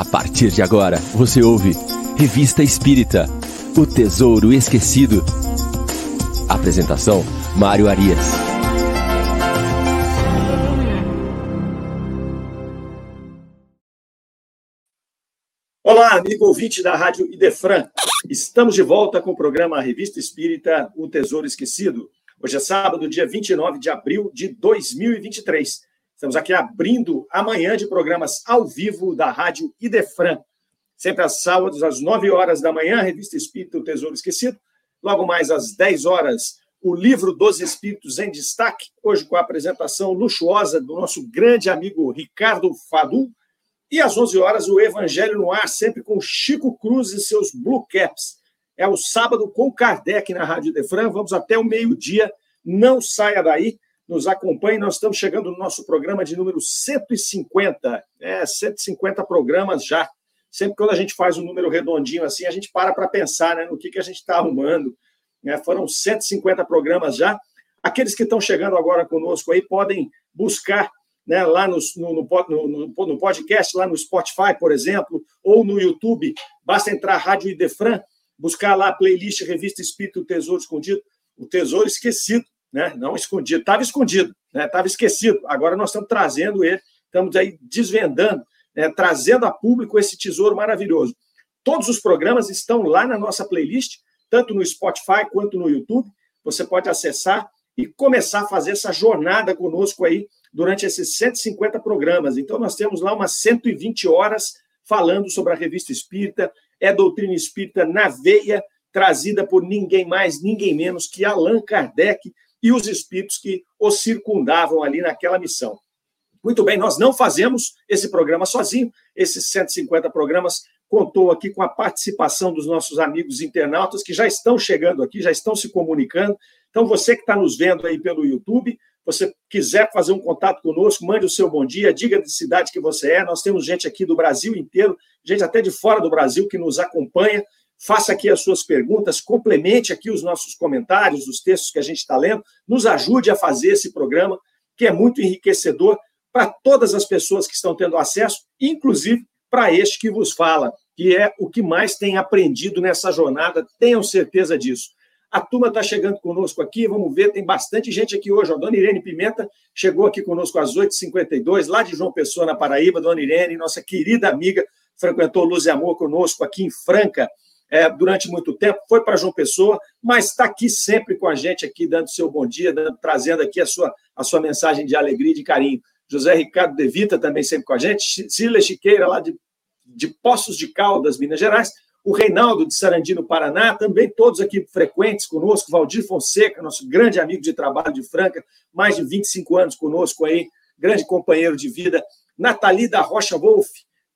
A partir de agora, você ouve Revista Espírita O Tesouro Esquecido. Apresentação: Mário Arias. Olá, amigo ouvinte da Rádio Idefran. Estamos de volta com o programa Revista Espírita O Tesouro Esquecido. Hoje é sábado, dia 29 de abril de 2023. Estamos aqui abrindo amanhã de programas ao vivo da Rádio Idefran. Sempre aos sábados, às 9 horas da manhã, Revista Espírita O Tesouro Esquecido. Logo mais às 10 horas, o livro dos Espíritos em Destaque. Hoje com a apresentação luxuosa do nosso grande amigo Ricardo Fadu. E às 11 horas, o Evangelho no Ar, sempre com Chico Cruz e seus Blue Caps. É o sábado com Kardec na Rádio Idefran. Vamos até o meio-dia. Não saia daí nos acompanhe. Nós estamos chegando no nosso programa de número 150. É, 150 programas já. Sempre quando a gente faz um número redondinho assim, a gente para para pensar né, no que, que a gente está arrumando. É, foram 150 programas já. Aqueles que estão chegando agora conosco aí podem buscar né, lá no, no, no, no, podcast, lá no Spotify, por exemplo, ou no YouTube. Basta entrar Rádio Idefran, buscar lá a playlist Revista Espírito Tesouro Escondido, o Tesouro Esquecido né? não escondido, estava escondido, estava né? esquecido. Agora nós estamos trazendo ele, estamos aí desvendando, né? trazendo a público esse tesouro maravilhoso. Todos os programas estão lá na nossa playlist, tanto no Spotify quanto no YouTube. Você pode acessar e começar a fazer essa jornada conosco aí durante esses 150 programas. Então, nós temos lá umas 120 horas falando sobre a revista espírita, é doutrina espírita na veia, trazida por ninguém mais, ninguém menos que Allan Kardec, e os espíritos que o circundavam ali naquela missão. Muito bem, nós não fazemos esse programa sozinho, esses 150 programas contou aqui com a participação dos nossos amigos internautas que já estão chegando aqui, já estão se comunicando. Então, você que está nos vendo aí pelo YouTube, você quiser fazer um contato conosco, mande o seu bom dia, diga de cidade que você é. Nós temos gente aqui do Brasil inteiro, gente até de fora do Brasil que nos acompanha faça aqui as suas perguntas, complemente aqui os nossos comentários, os textos que a gente está lendo, nos ajude a fazer esse programa, que é muito enriquecedor para todas as pessoas que estão tendo acesso, inclusive para este que vos fala, que é o que mais tem aprendido nessa jornada, tenham certeza disso. A turma está chegando conosco aqui, vamos ver, tem bastante gente aqui hoje. A dona Irene Pimenta chegou aqui conosco às 8h52, lá de João Pessoa, na Paraíba. Dona Irene, nossa querida amiga, frequentou Luz e Amor conosco aqui em Franca é, durante muito tempo, foi para João Pessoa, mas está aqui sempre com a gente, aqui dando seu bom dia, dando, trazendo aqui a sua, a sua mensagem de alegria e de carinho. José Ricardo De Vita também sempre com a gente, Cília Chiqueira, lá de, de Poços de Caldas, Minas Gerais, o Reinaldo de Sarandino, Paraná, também todos aqui frequentes conosco, Valdir Fonseca, nosso grande amigo de trabalho de Franca, mais de 25 anos conosco aí, grande companheiro de vida, Nathalie da Rocha Wolf,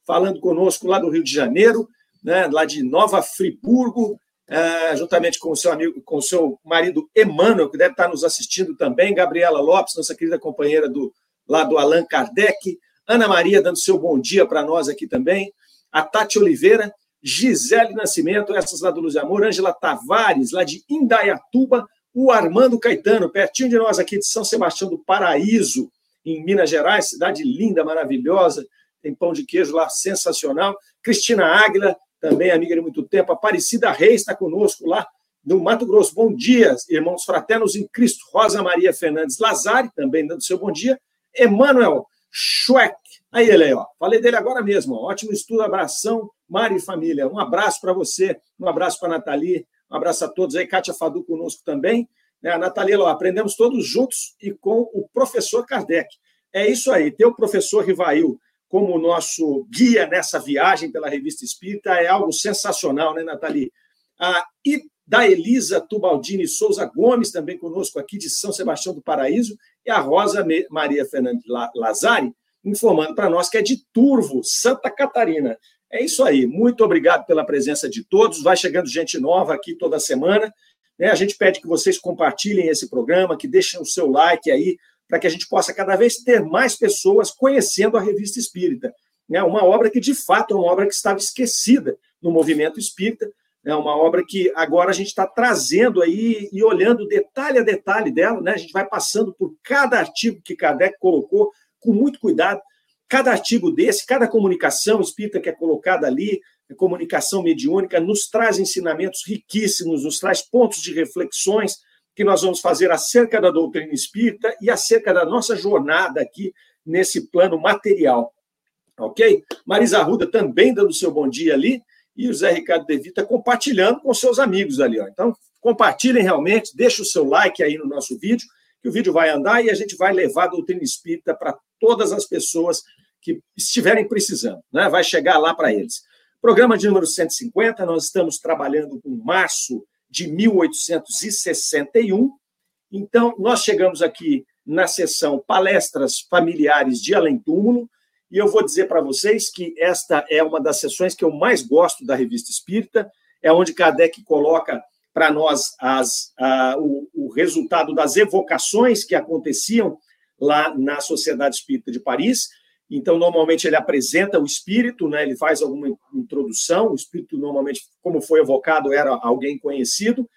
falando conosco lá do Rio de Janeiro, né, lá de Nova Friburgo, é, juntamente com o seu amigo, com o seu marido Emmanuel, que deve estar nos assistindo também, Gabriela Lopes, nossa querida companheira do lá do Allan Kardec, Ana Maria dando seu bom dia para nós aqui também, a Tati Oliveira, Gisele Nascimento, essas lá do Luz e Amor, Ângela Tavares, lá de Indaiatuba, o Armando Caetano, pertinho de nós aqui de São Sebastião do Paraíso, em Minas Gerais, cidade linda, maravilhosa, tem pão de queijo lá sensacional. Cristina Águila, também amiga de muito tempo. Aparecida Reis está conosco lá no Mato Grosso. Bom dia, irmãos fraternos em Cristo. Rosa Maria Fernandes Lazari, também dando seu bom dia. Emanuel Schweck. Aí ele aí, ó. Falei dele agora mesmo. Ó. Ótimo estudo, abração, Mari e família. Um abraço para você, um abraço para a Nathalie, um abraço a todos aí. Kátia Fadu conosco também. É, a Nathalie, ó, aprendemos todos juntos e com o professor Kardec. É isso aí, ter o professor Rivail como nosso guia nessa viagem pela Revista Espírita é algo sensacional, né, Nathalie? Ah, e da Elisa Tubaldini Souza Gomes, também conosco aqui de São Sebastião do Paraíso, e a Rosa Maria Fernandes Lazari, informando para nós que é de Turvo, Santa Catarina. É isso aí. Muito obrigado pela presença de todos. Vai chegando gente nova aqui toda semana. Né? A gente pede que vocês compartilhem esse programa, que deixem o seu like aí, para que a gente possa cada vez ter mais pessoas conhecendo a revista espírita. É uma obra que, de fato, é uma obra que estava esquecida no movimento espírita, é uma obra que agora a gente está trazendo aí e olhando detalhe a detalhe dela, né? a gente vai passando por cada artigo que Kardec colocou com muito cuidado, cada artigo desse, cada comunicação espírita que é colocada ali, comunicação mediúnica, nos traz ensinamentos riquíssimos, nos traz pontos de reflexões que nós vamos fazer acerca da doutrina espírita e acerca da nossa jornada aqui nesse plano material. Ok? Marisa Arruda também dando seu bom dia ali e o Zé Ricardo De Vita compartilhando com seus amigos ali. Ó. Então, compartilhem realmente, deixe o seu like aí no nosso vídeo, que o vídeo vai andar e a gente vai levar a doutrina espírita para todas as pessoas que estiverem precisando, né? vai chegar lá para eles. Programa de número 150, nós estamos trabalhando com março de 1861. Então, nós chegamos aqui na sessão Palestras Familiares de Além Túmulo, e eu vou dizer para vocês que esta é uma das sessões que eu mais gosto da Revista Espírita, é onde Kardec coloca para nós as, a, o, o resultado das evocações que aconteciam lá na Sociedade Espírita de Paris, então, normalmente, ele apresenta o espírito, né? ele faz alguma introdução. O espírito, normalmente, como foi evocado, era alguém conhecido.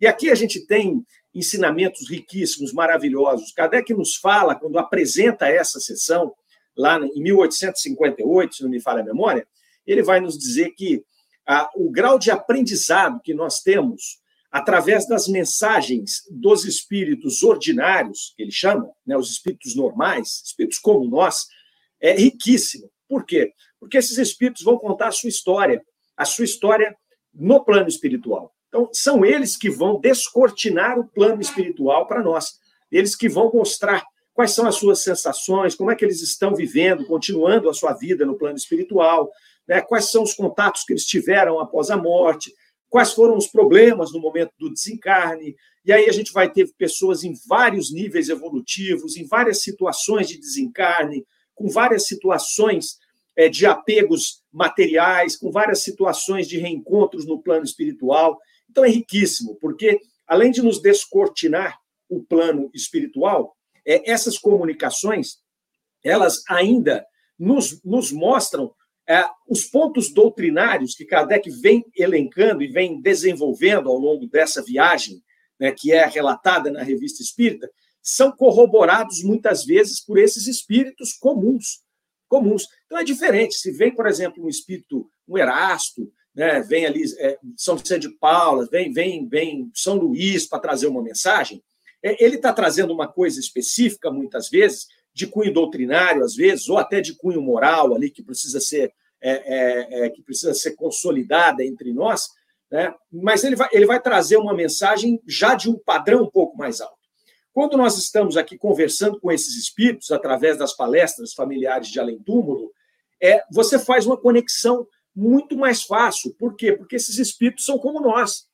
E aqui a gente tem ensinamentos riquíssimos, maravilhosos. Kardec nos fala, quando apresenta essa sessão, lá em 1858, se não me falha a memória, ele vai nos dizer que ah, o grau de aprendizado que nós temos através das mensagens dos espíritos ordinários, que ele chama, né, os espíritos normais, espíritos como nós, é riquíssimo. Por quê? Porque esses espíritos vão contar a sua história, a sua história no plano espiritual. Então, são eles que vão descortinar o plano espiritual para nós. Eles que vão mostrar quais são as suas sensações, como é que eles estão vivendo, continuando a sua vida no plano espiritual, né? quais são os contatos que eles tiveram após a morte, quais foram os problemas no momento do desencarne. E aí a gente vai ter pessoas em vários níveis evolutivos, em várias situações de desencarne, com várias situações é, de apegos materiais, com várias situações de reencontros no plano espiritual. Então é riquíssimo, porque além de nos descortinar o plano espiritual, é, essas comunicações elas ainda nos, nos mostram é, os pontos doutrinários que Kardec vem elencando e vem desenvolvendo ao longo dessa viagem, né, que é relatada na Revista Espírita, são corroborados muitas vezes por esses espíritos comuns. comuns. Então é diferente. Se vem, por exemplo, um espírito, um Erasto, né, vem ali é, São Vicente de Paula, vem, vem, vem São Luís para trazer uma mensagem, é, ele está trazendo uma coisa específica, muitas vezes, de cunho doutrinário, às vezes, ou até de cunho moral ali, que precisa ser, é, é, é que precisa ser consolidada entre nós, né? mas ele vai, ele vai trazer uma mensagem já de um padrão um pouco mais alto. Quando nós estamos aqui conversando com esses espíritos, através das palestras familiares de além túmulo, é, você faz uma conexão muito mais fácil. Por quê? Porque esses espíritos são como nós.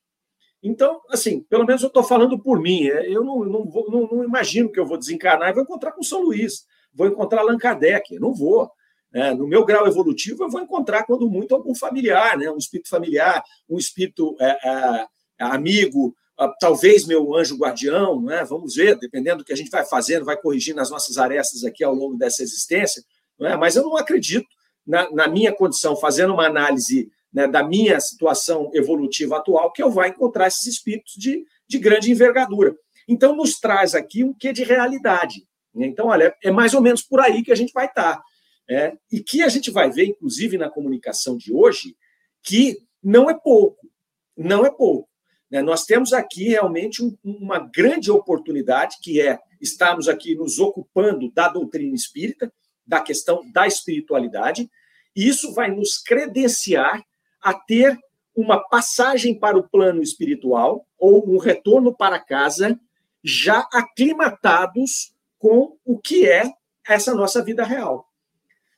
Então, assim, pelo menos eu estou falando por mim. É, eu não, não, vou, não, não, imagino que eu vou desencarnar e vou encontrar com São Luís, vou encontrar Allan Kardec. Eu não vou. É, no meu grau evolutivo, eu vou encontrar, quando muito, algum familiar, né? um espírito familiar, um espírito é, é, amigo, talvez meu anjo guardião, né? vamos ver, dependendo do que a gente vai fazendo, vai corrigindo as nossas arestas aqui ao longo dessa existência, não é? mas eu não acredito, na, na minha condição, fazendo uma análise né, da minha situação evolutiva atual, que eu vá encontrar esses espíritos de, de grande envergadura. Então, nos traz aqui um quê de realidade. Né? Então, olha, é mais ou menos por aí que a gente vai estar. É, e que a gente vai ver, inclusive, na comunicação de hoje, que não é pouco, não é pouco. Né? Nós temos aqui realmente um, uma grande oportunidade, que é estarmos aqui nos ocupando da doutrina espírita, da questão da espiritualidade, e isso vai nos credenciar a ter uma passagem para o plano espiritual ou um retorno para casa já aclimatados com o que é essa nossa vida real.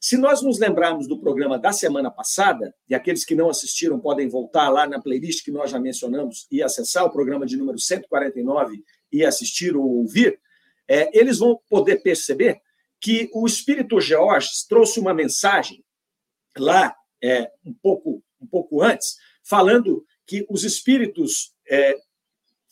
Se nós nos lembrarmos do programa da semana passada, e aqueles que não assistiram podem voltar lá na playlist que nós já mencionamos e acessar o programa de número 149 e assistir ou ouvir, é, eles vão poder perceber que o Espírito Georges trouxe uma mensagem lá é, um, pouco, um pouco antes, falando que os espíritos é,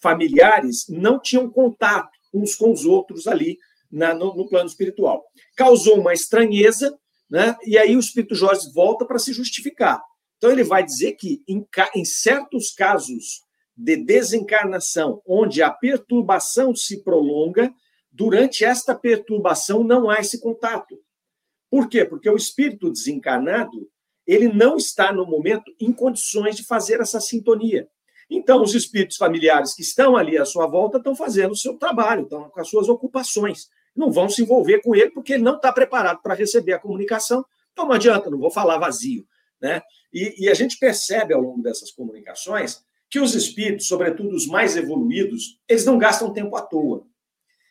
familiares não tinham contato uns com os outros ali na, no, no plano espiritual. Causou uma estranheza né? E aí o Espírito Jorge volta para se justificar. Então ele vai dizer que em, em certos casos de desencarnação, onde a perturbação se prolonga, durante esta perturbação não há esse contato. Por quê? Porque o espírito desencarnado, ele não está no momento em condições de fazer essa sintonia. Então, os espíritos familiares que estão ali à sua volta estão fazendo o seu trabalho, estão com as suas ocupações. Não vão se envolver com ele porque ele não está preparado para receber a comunicação. Então, não adianta, não vou falar vazio. Né? E, e a gente percebe ao longo dessas comunicações que os espíritos, sobretudo os mais evoluídos, eles não gastam tempo à toa.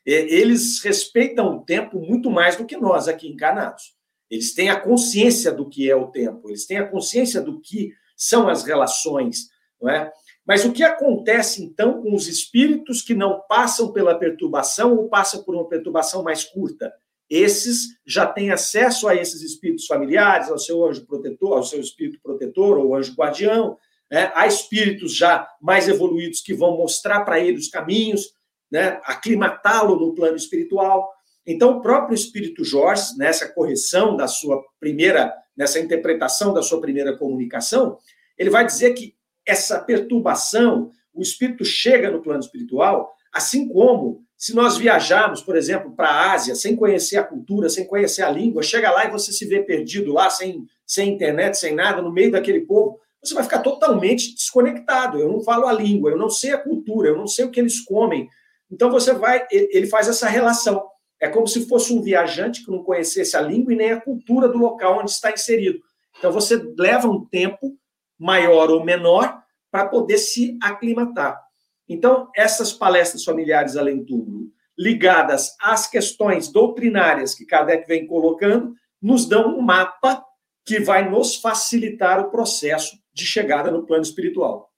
Eles respeitam o tempo muito mais do que nós aqui encarnados. Eles têm a consciência do que é o tempo, eles têm a consciência do que são as relações, não é? Mas o que acontece então com os espíritos que não passam pela perturbação ou passam por uma perturbação mais curta? Esses já têm acesso a esses espíritos familiares, ao seu anjo protetor, ao seu espírito protetor ou anjo guardião. Né? Há espíritos já mais evoluídos que vão mostrar para ele os caminhos, né? aclimatá-lo no plano espiritual. Então, o próprio espírito Jorge, nessa correção da sua primeira, nessa interpretação da sua primeira comunicação, ele vai dizer que essa perturbação, o espírito chega no plano espiritual, assim como se nós viajarmos, por exemplo, para a Ásia, sem conhecer a cultura, sem conhecer a língua, chega lá e você se vê perdido lá, sem, sem internet, sem nada, no meio daquele povo, você vai ficar totalmente desconectado. Eu não falo a língua, eu não sei a cultura, eu não sei o que eles comem. Então você vai, ele faz essa relação. É como se fosse um viajante que não conhecesse a língua e nem a cultura do local onde está inserido. Então você leva um tempo maior ou menor para poder se aclimatar. Então, essas palestras familiares além túmulo, ligadas às questões doutrinárias que Kardec vem colocando, nos dão um mapa que vai nos facilitar o processo de chegada no plano espiritual.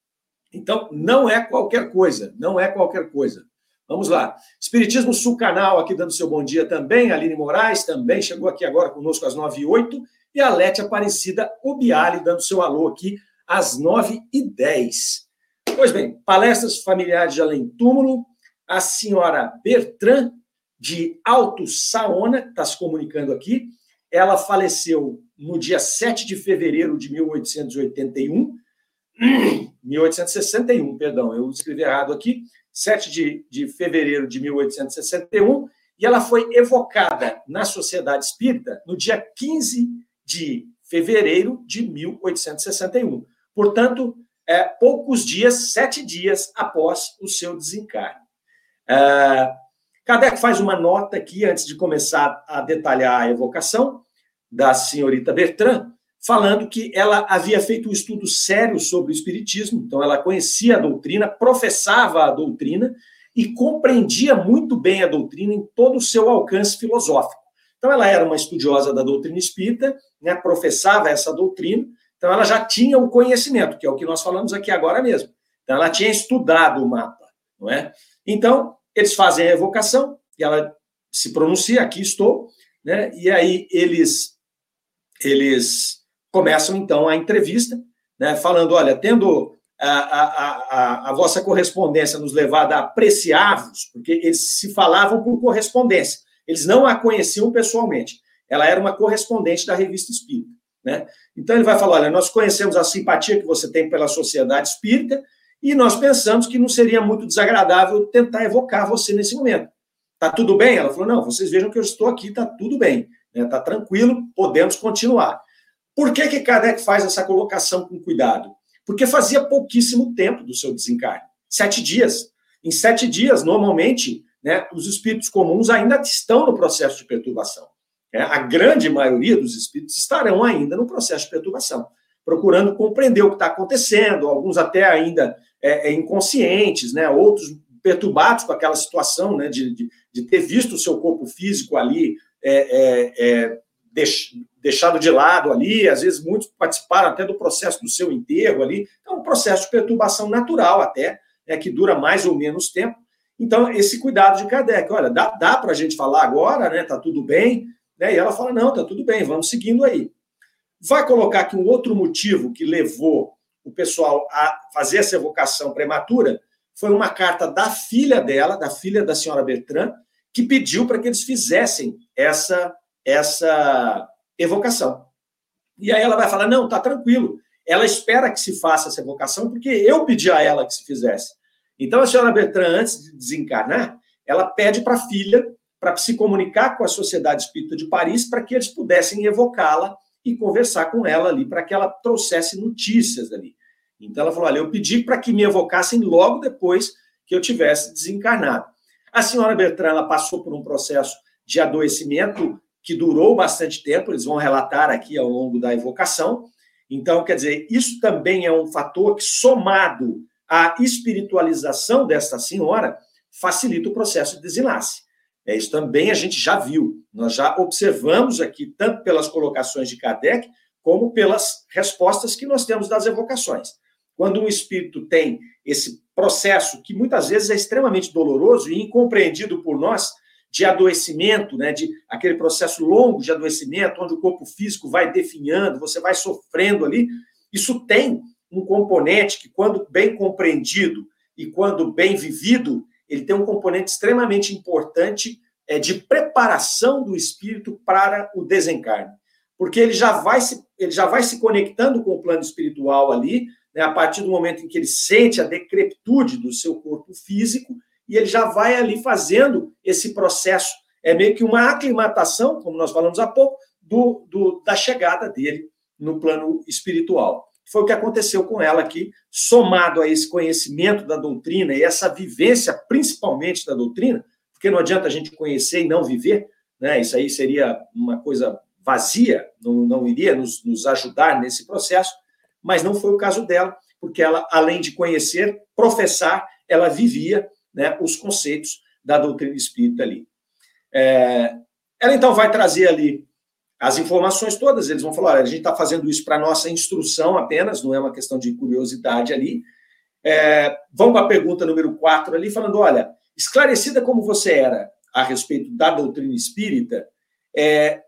Então, não é qualquer coisa, não é qualquer coisa. Vamos lá. Espiritismo Sul Canal aqui dando seu bom dia também. Aline Moraes também chegou aqui agora conosco às 9 e 8 E a Lete Aparecida Obiali dando seu alô aqui às 9 e 10 Pois bem, palestras familiares de Além Túmulo. A senhora Bertrand, de Alto Saona, está se comunicando aqui. Ela faleceu no dia 7 de fevereiro de 1881. 1861, perdão, eu escrevi errado aqui. 7 de, de fevereiro de 1861, e ela foi evocada na Sociedade Espírita no dia 15 de fevereiro de 1861. Portanto, é, poucos dias, sete dias após o seu desencarne. É, Kardec faz uma nota aqui, antes de começar a detalhar a evocação da senhorita Bertrand, falando que ela havia feito um estudo sério sobre o Espiritismo, então ela conhecia a doutrina, professava a doutrina e compreendia muito bem a doutrina em todo o seu alcance filosófico. Então ela era uma estudiosa da doutrina espírita, né, professava essa doutrina, então ela já tinha o conhecimento, que é o que nós falamos aqui agora mesmo. Então ela tinha estudado o mapa, não é? Então eles fazem a evocação e ela se pronuncia, aqui estou, né? E aí eles eles começam então a entrevista, né, falando: olha, tendo a, a, a, a vossa correspondência nos levado a apreciar-vos, porque eles se falavam por correspondência, eles não a conheciam pessoalmente, ela era uma correspondente da revista Espírita. Né? Então ele vai falar: olha, nós conhecemos a simpatia que você tem pela sociedade espírita e nós pensamos que não seria muito desagradável tentar evocar você nesse momento. Tá tudo bem? Ela falou: não, vocês vejam que eu estou aqui, tá tudo bem, né? tá tranquilo, podemos continuar. Por que, que Kardec faz essa colocação com cuidado? Porque fazia pouquíssimo tempo do seu desencarne sete dias. Em sete dias, normalmente, né, os espíritos comuns ainda estão no processo de perturbação. É, a grande maioria dos espíritos estarão ainda no processo de perturbação, procurando compreender o que está acontecendo, alguns até ainda é, é, inconscientes, né, outros perturbados com aquela situação né, de, de, de ter visto o seu corpo físico ali é, é, é deixado de lado ali, às vezes muitos participaram até do processo do seu enterro ali, é um processo de perturbação natural até, né, que dura mais ou menos tempo. Então, esse cuidado de Kardec, olha, dá, dá para a gente falar agora, né, tá tudo bem, né, e ela fala, não, tá tudo bem, vamos seguindo aí. Vai colocar aqui um outro motivo que levou o pessoal a fazer essa evocação prematura, foi uma carta da filha dela, da filha da senhora Bertrand, que pediu para que eles fizessem essa essa evocação. E aí ela vai falar: não, tá tranquilo. Ela espera que se faça essa evocação, porque eu pedi a ela que se fizesse. Então, a senhora Bertrand, antes de desencarnar, ela pede para a filha para se comunicar com a Sociedade Espírita de Paris para que eles pudessem evocá-la e conversar com ela ali, para que ela trouxesse notícias ali. Então ela falou: olha, eu pedi para que me evocassem logo depois que eu tivesse desencarnado. A senhora Bertrand passou por um processo de adoecimento que durou bastante tempo, eles vão relatar aqui ao longo da evocação. Então, quer dizer, isso também é um fator que, somado à espiritualização desta senhora, facilita o processo de desenlace. É, isso também a gente já viu, nós já observamos aqui, tanto pelas colocações de Kardec, como pelas respostas que nós temos das evocações. Quando um espírito tem esse processo, que muitas vezes é extremamente doloroso e incompreendido por nós, de adoecimento, né, de aquele processo longo de adoecimento, onde o corpo físico vai definhando, você vai sofrendo ali, isso tem um componente que, quando bem compreendido e quando bem vivido, ele tem um componente extremamente importante é, de preparação do espírito para o desencarne. Porque ele já vai se, ele já vai se conectando com o plano espiritual ali, né, a partir do momento em que ele sente a decrepitude do seu corpo físico, e ele já vai ali fazendo esse processo. É meio que uma aclimatação, como nós falamos há pouco, do, do, da chegada dele no plano espiritual. Foi o que aconteceu com ela aqui, somado a esse conhecimento da doutrina e essa vivência, principalmente da doutrina, porque não adianta a gente conhecer e não viver, né? Isso aí seria uma coisa vazia, não, não iria nos, nos ajudar nesse processo, mas não foi o caso dela, porque ela, além de conhecer, professar, ela vivia né, os conceitos da doutrina espírita ali. É, ela então vai trazer ali as informações todas, eles vão falar: olha, a gente está fazendo isso para nossa instrução apenas, não é uma questão de curiosidade ali. É, vamos para a pergunta número 4 ali, falando: olha, esclarecida como você era a respeito da doutrina espírita, é,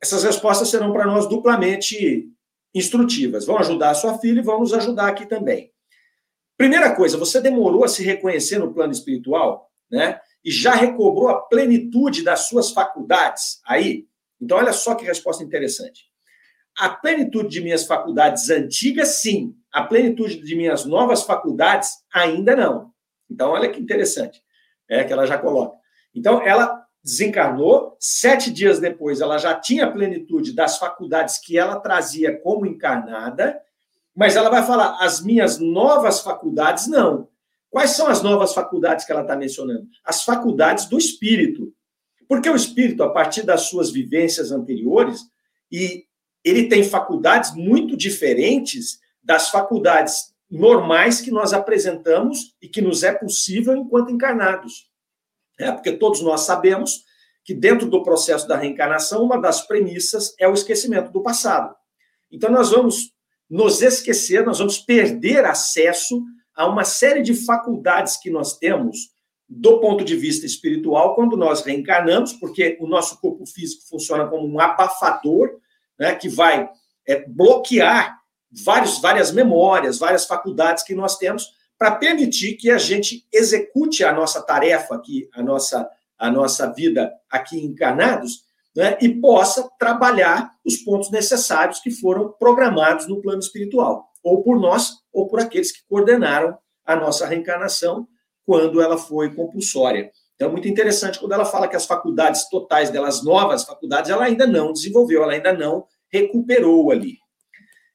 essas respostas serão para nós duplamente instrutivas. Vão ajudar a sua filha e vão nos ajudar aqui também. Primeira coisa, você demorou a se reconhecer no plano espiritual, né? E já recobrou a plenitude das suas faculdades aí? Então, olha só que resposta interessante. A plenitude de minhas faculdades antigas, sim. A plenitude de minhas novas faculdades, ainda não. Então, olha que interessante. É que ela já coloca. Então, ela desencarnou, sete dias depois, ela já tinha a plenitude das faculdades que ela trazia como encarnada, mas ela vai falar, as minhas novas faculdades, não. Quais são as novas faculdades que ela está mencionando? As faculdades do espírito. Porque o espírito, a partir das suas vivências anteriores, e ele tem faculdades muito diferentes das faculdades normais que nós apresentamos e que nos é possível enquanto encarnados. É, porque todos nós sabemos que dentro do processo da reencarnação, uma das premissas é o esquecimento do passado. Então nós vamos nos esquecer, nós vamos perder acesso a uma série de faculdades que nós temos do ponto de vista espiritual, quando nós reencarnamos, porque o nosso corpo físico funciona como um abafador, né, que vai é, bloquear vários, várias memórias, várias faculdades que nós temos, para permitir que a gente execute a nossa tarefa aqui, a nossa, a nossa vida aqui encarnados, né, e possa trabalhar os pontos necessários que foram programados no plano espiritual, ou por nós, ou por aqueles que coordenaram a nossa reencarnação quando ela foi compulsória. Então, é muito interessante quando ela fala que as faculdades totais delas, novas faculdades, ela ainda não desenvolveu, ela ainda não recuperou ali.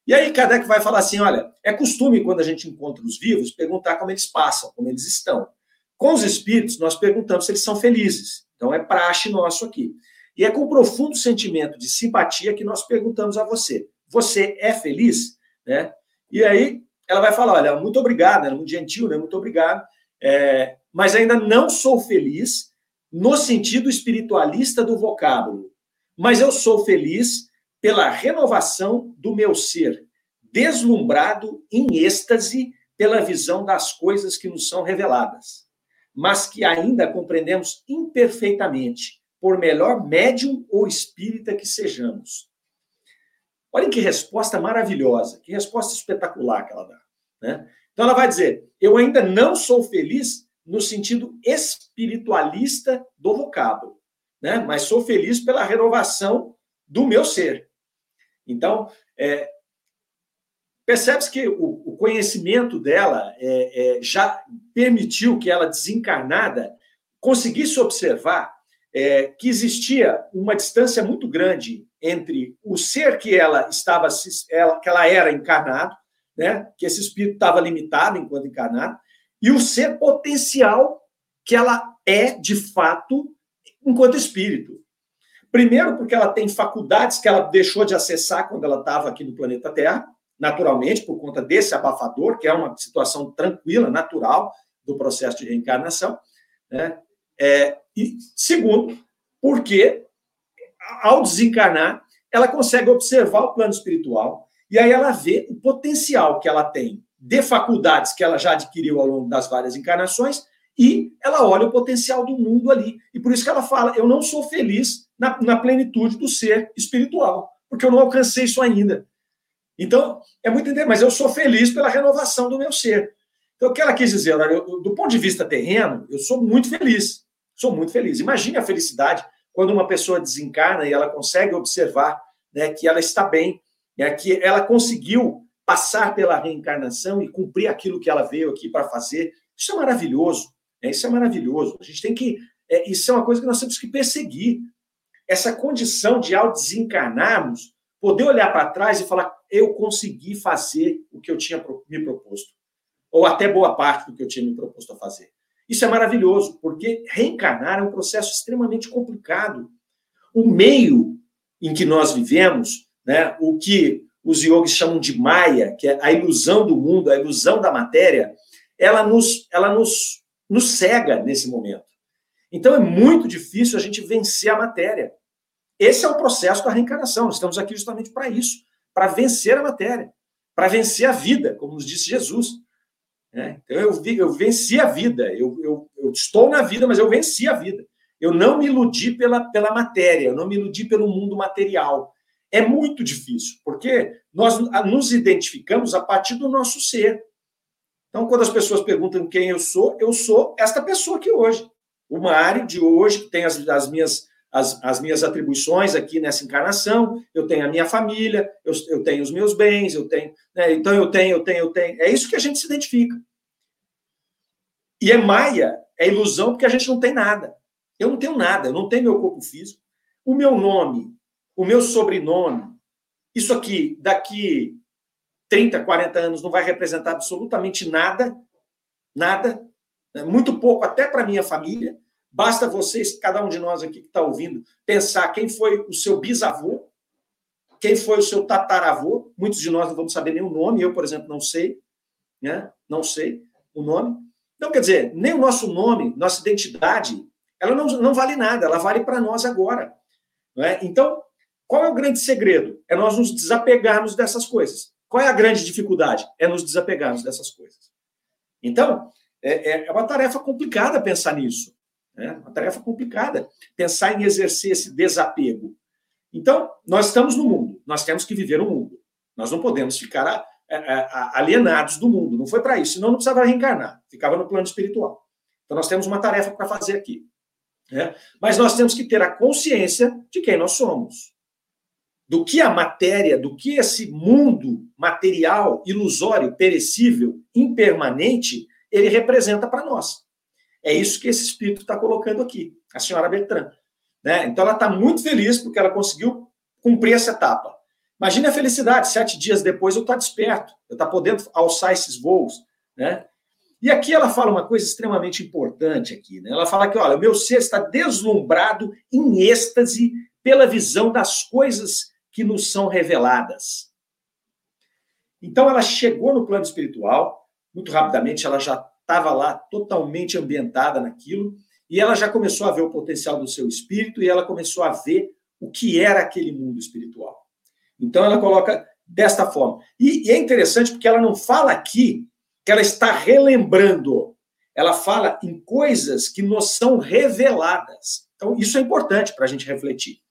E aí, Kardec vai falar assim: olha, é costume, quando a gente encontra os vivos, perguntar como eles passam, como eles estão. Com os espíritos, nós perguntamos se eles são felizes. Então, é praxe nosso aqui. E é com profundo sentimento de simpatia que nós perguntamos a você: você é feliz? Né? E aí, ela vai falar: olha, muito obrigado, ela é muito gentil, né? Muito obrigado. É, mas ainda não sou feliz no sentido espiritualista do vocábulo. Mas eu sou feliz pela renovação do meu ser, deslumbrado em êxtase pela visão das coisas que nos são reveladas, mas que ainda compreendemos imperfeitamente, por melhor médium ou espírita que sejamos. Olhem que resposta maravilhosa, que resposta espetacular que ela dá. Né? Então ela vai dizer: eu ainda não sou feliz no sentido espiritualista do vocábulo, né? mas sou feliz pela renovação do meu ser. Então, é, percebe-se que o, o, conhecimento dela é, é, já permitiu que ela, desencarnada, conseguisse observar é, que existia uma distância muito grande entre o ser que ela estava, ela, que ela era encarnado, né, que esse espírito estava limitado enquanto encarnado, e o ser potencial que ela é de fato enquanto espírito. Primeiro, porque ela tem faculdades que ela deixou de acessar quando ela estava aqui no planeta Terra, naturalmente, por conta desse abafador, que é uma situação tranquila, natural do processo de reencarnação. Né? É, e segundo, porque ao desencarnar, ela consegue observar o plano espiritual e aí ela vê o potencial que ela tem de faculdades que ela já adquiriu ao longo das várias encarnações e ela olha o potencial do mundo ali. E por isso que ela fala: eu não sou feliz na, na plenitude do ser espiritual, porque eu não alcancei isso ainda. Então, é muito interessante, mas eu sou feliz pela renovação do meu ser. Então, o que ela quis dizer, eu, do ponto de vista terreno, eu sou muito feliz. Sou muito feliz. Imagine a felicidade quando uma pessoa desencarna e ela consegue observar né, que ela está bem, né, que ela conseguiu passar pela reencarnação e cumprir aquilo que ela veio aqui para fazer. Isso é maravilhoso. Né? Isso é maravilhoso. A gente tem que. É, isso é uma coisa que nós temos que perseguir. Essa condição de, ao desencarnarmos, poder olhar para trás e falar: eu consegui fazer o que eu tinha me proposto. Ou até boa parte do que eu tinha me proposto a fazer. Isso é maravilhoso, porque reencarnar é um processo extremamente complicado. O meio em que nós vivemos, né, o que os yogis chamam de Maya, que é a ilusão do mundo, a ilusão da matéria, ela nos, ela nos, nos cega nesse momento. Então é muito difícil a gente vencer a matéria. Esse é o processo da reencarnação. Nós estamos aqui justamente para isso, para vencer a matéria, para vencer a vida, como nos disse Jesus. É, então eu, eu venci a vida, eu, eu, eu estou na vida, mas eu venci a vida. Eu não me iludi pela, pela matéria, eu não me iludi pelo mundo material. É muito difícil, porque nós nos identificamos a partir do nosso ser. Então, quando as pessoas perguntam quem eu sou, eu sou esta pessoa aqui hoje. O Mário de hoje, que tem as, as minhas, as, as, minhas atribuições aqui nessa encarnação, eu tenho a minha família, eu, eu tenho os meus bens, eu tenho. Né, então, eu tenho, eu tenho, eu tenho. É isso que a gente se identifica. E é maia, é ilusão, porque a gente não tem nada. Eu não tenho nada, eu não tenho meu corpo físico. O meu nome, o meu sobrenome, isso aqui, daqui 30, 40 anos, não vai representar absolutamente nada, nada, né? muito pouco até para minha família. Basta vocês, cada um de nós aqui que está ouvindo, pensar quem foi o seu bisavô, quem foi o seu tataravô. Muitos de nós não vamos saber nem o nome, eu, por exemplo, não sei, né? não sei o nome. Então, quer dizer, nem o nosso nome, nossa identidade, ela não, não vale nada, ela vale para nós agora. Não é? Então, qual é o grande segredo? É nós nos desapegarmos dessas coisas. Qual é a grande dificuldade? É nos desapegarmos dessas coisas. Então, é, é, é uma tarefa complicada pensar nisso. Né? Uma tarefa complicada pensar em exercer esse desapego. Então, nós estamos no mundo, nós temos que viver o mundo. Nós não podemos ficar alienados do mundo. Não foi para isso, senão não precisava reencarnar, ficava no plano espiritual. Então, nós temos uma tarefa para fazer aqui. Né? Mas nós temos que ter a consciência de quem nós somos do que a matéria, do que esse mundo material, ilusório, perecível, impermanente, ele representa para nós. É isso que esse espírito está colocando aqui, a senhora Bertrand. Né? Então, ela está muito feliz porque ela conseguiu cumprir essa etapa. Imagine a felicidade, sete dias depois eu estou desperto, eu estou podendo alçar esses voos. Né? E aqui ela fala uma coisa extremamente importante aqui. Né? Ela fala que, olha, o meu ser está deslumbrado em êxtase pela visão das coisas que nos são reveladas. Então ela chegou no plano espiritual, muito rapidamente ela já estava lá totalmente ambientada naquilo, e ela já começou a ver o potencial do seu espírito e ela começou a ver o que era aquele mundo espiritual. Então ela coloca desta forma. E, e é interessante porque ela não fala aqui que ela está relembrando, ela fala em coisas que nos são reveladas. Então isso é importante para a gente refletir.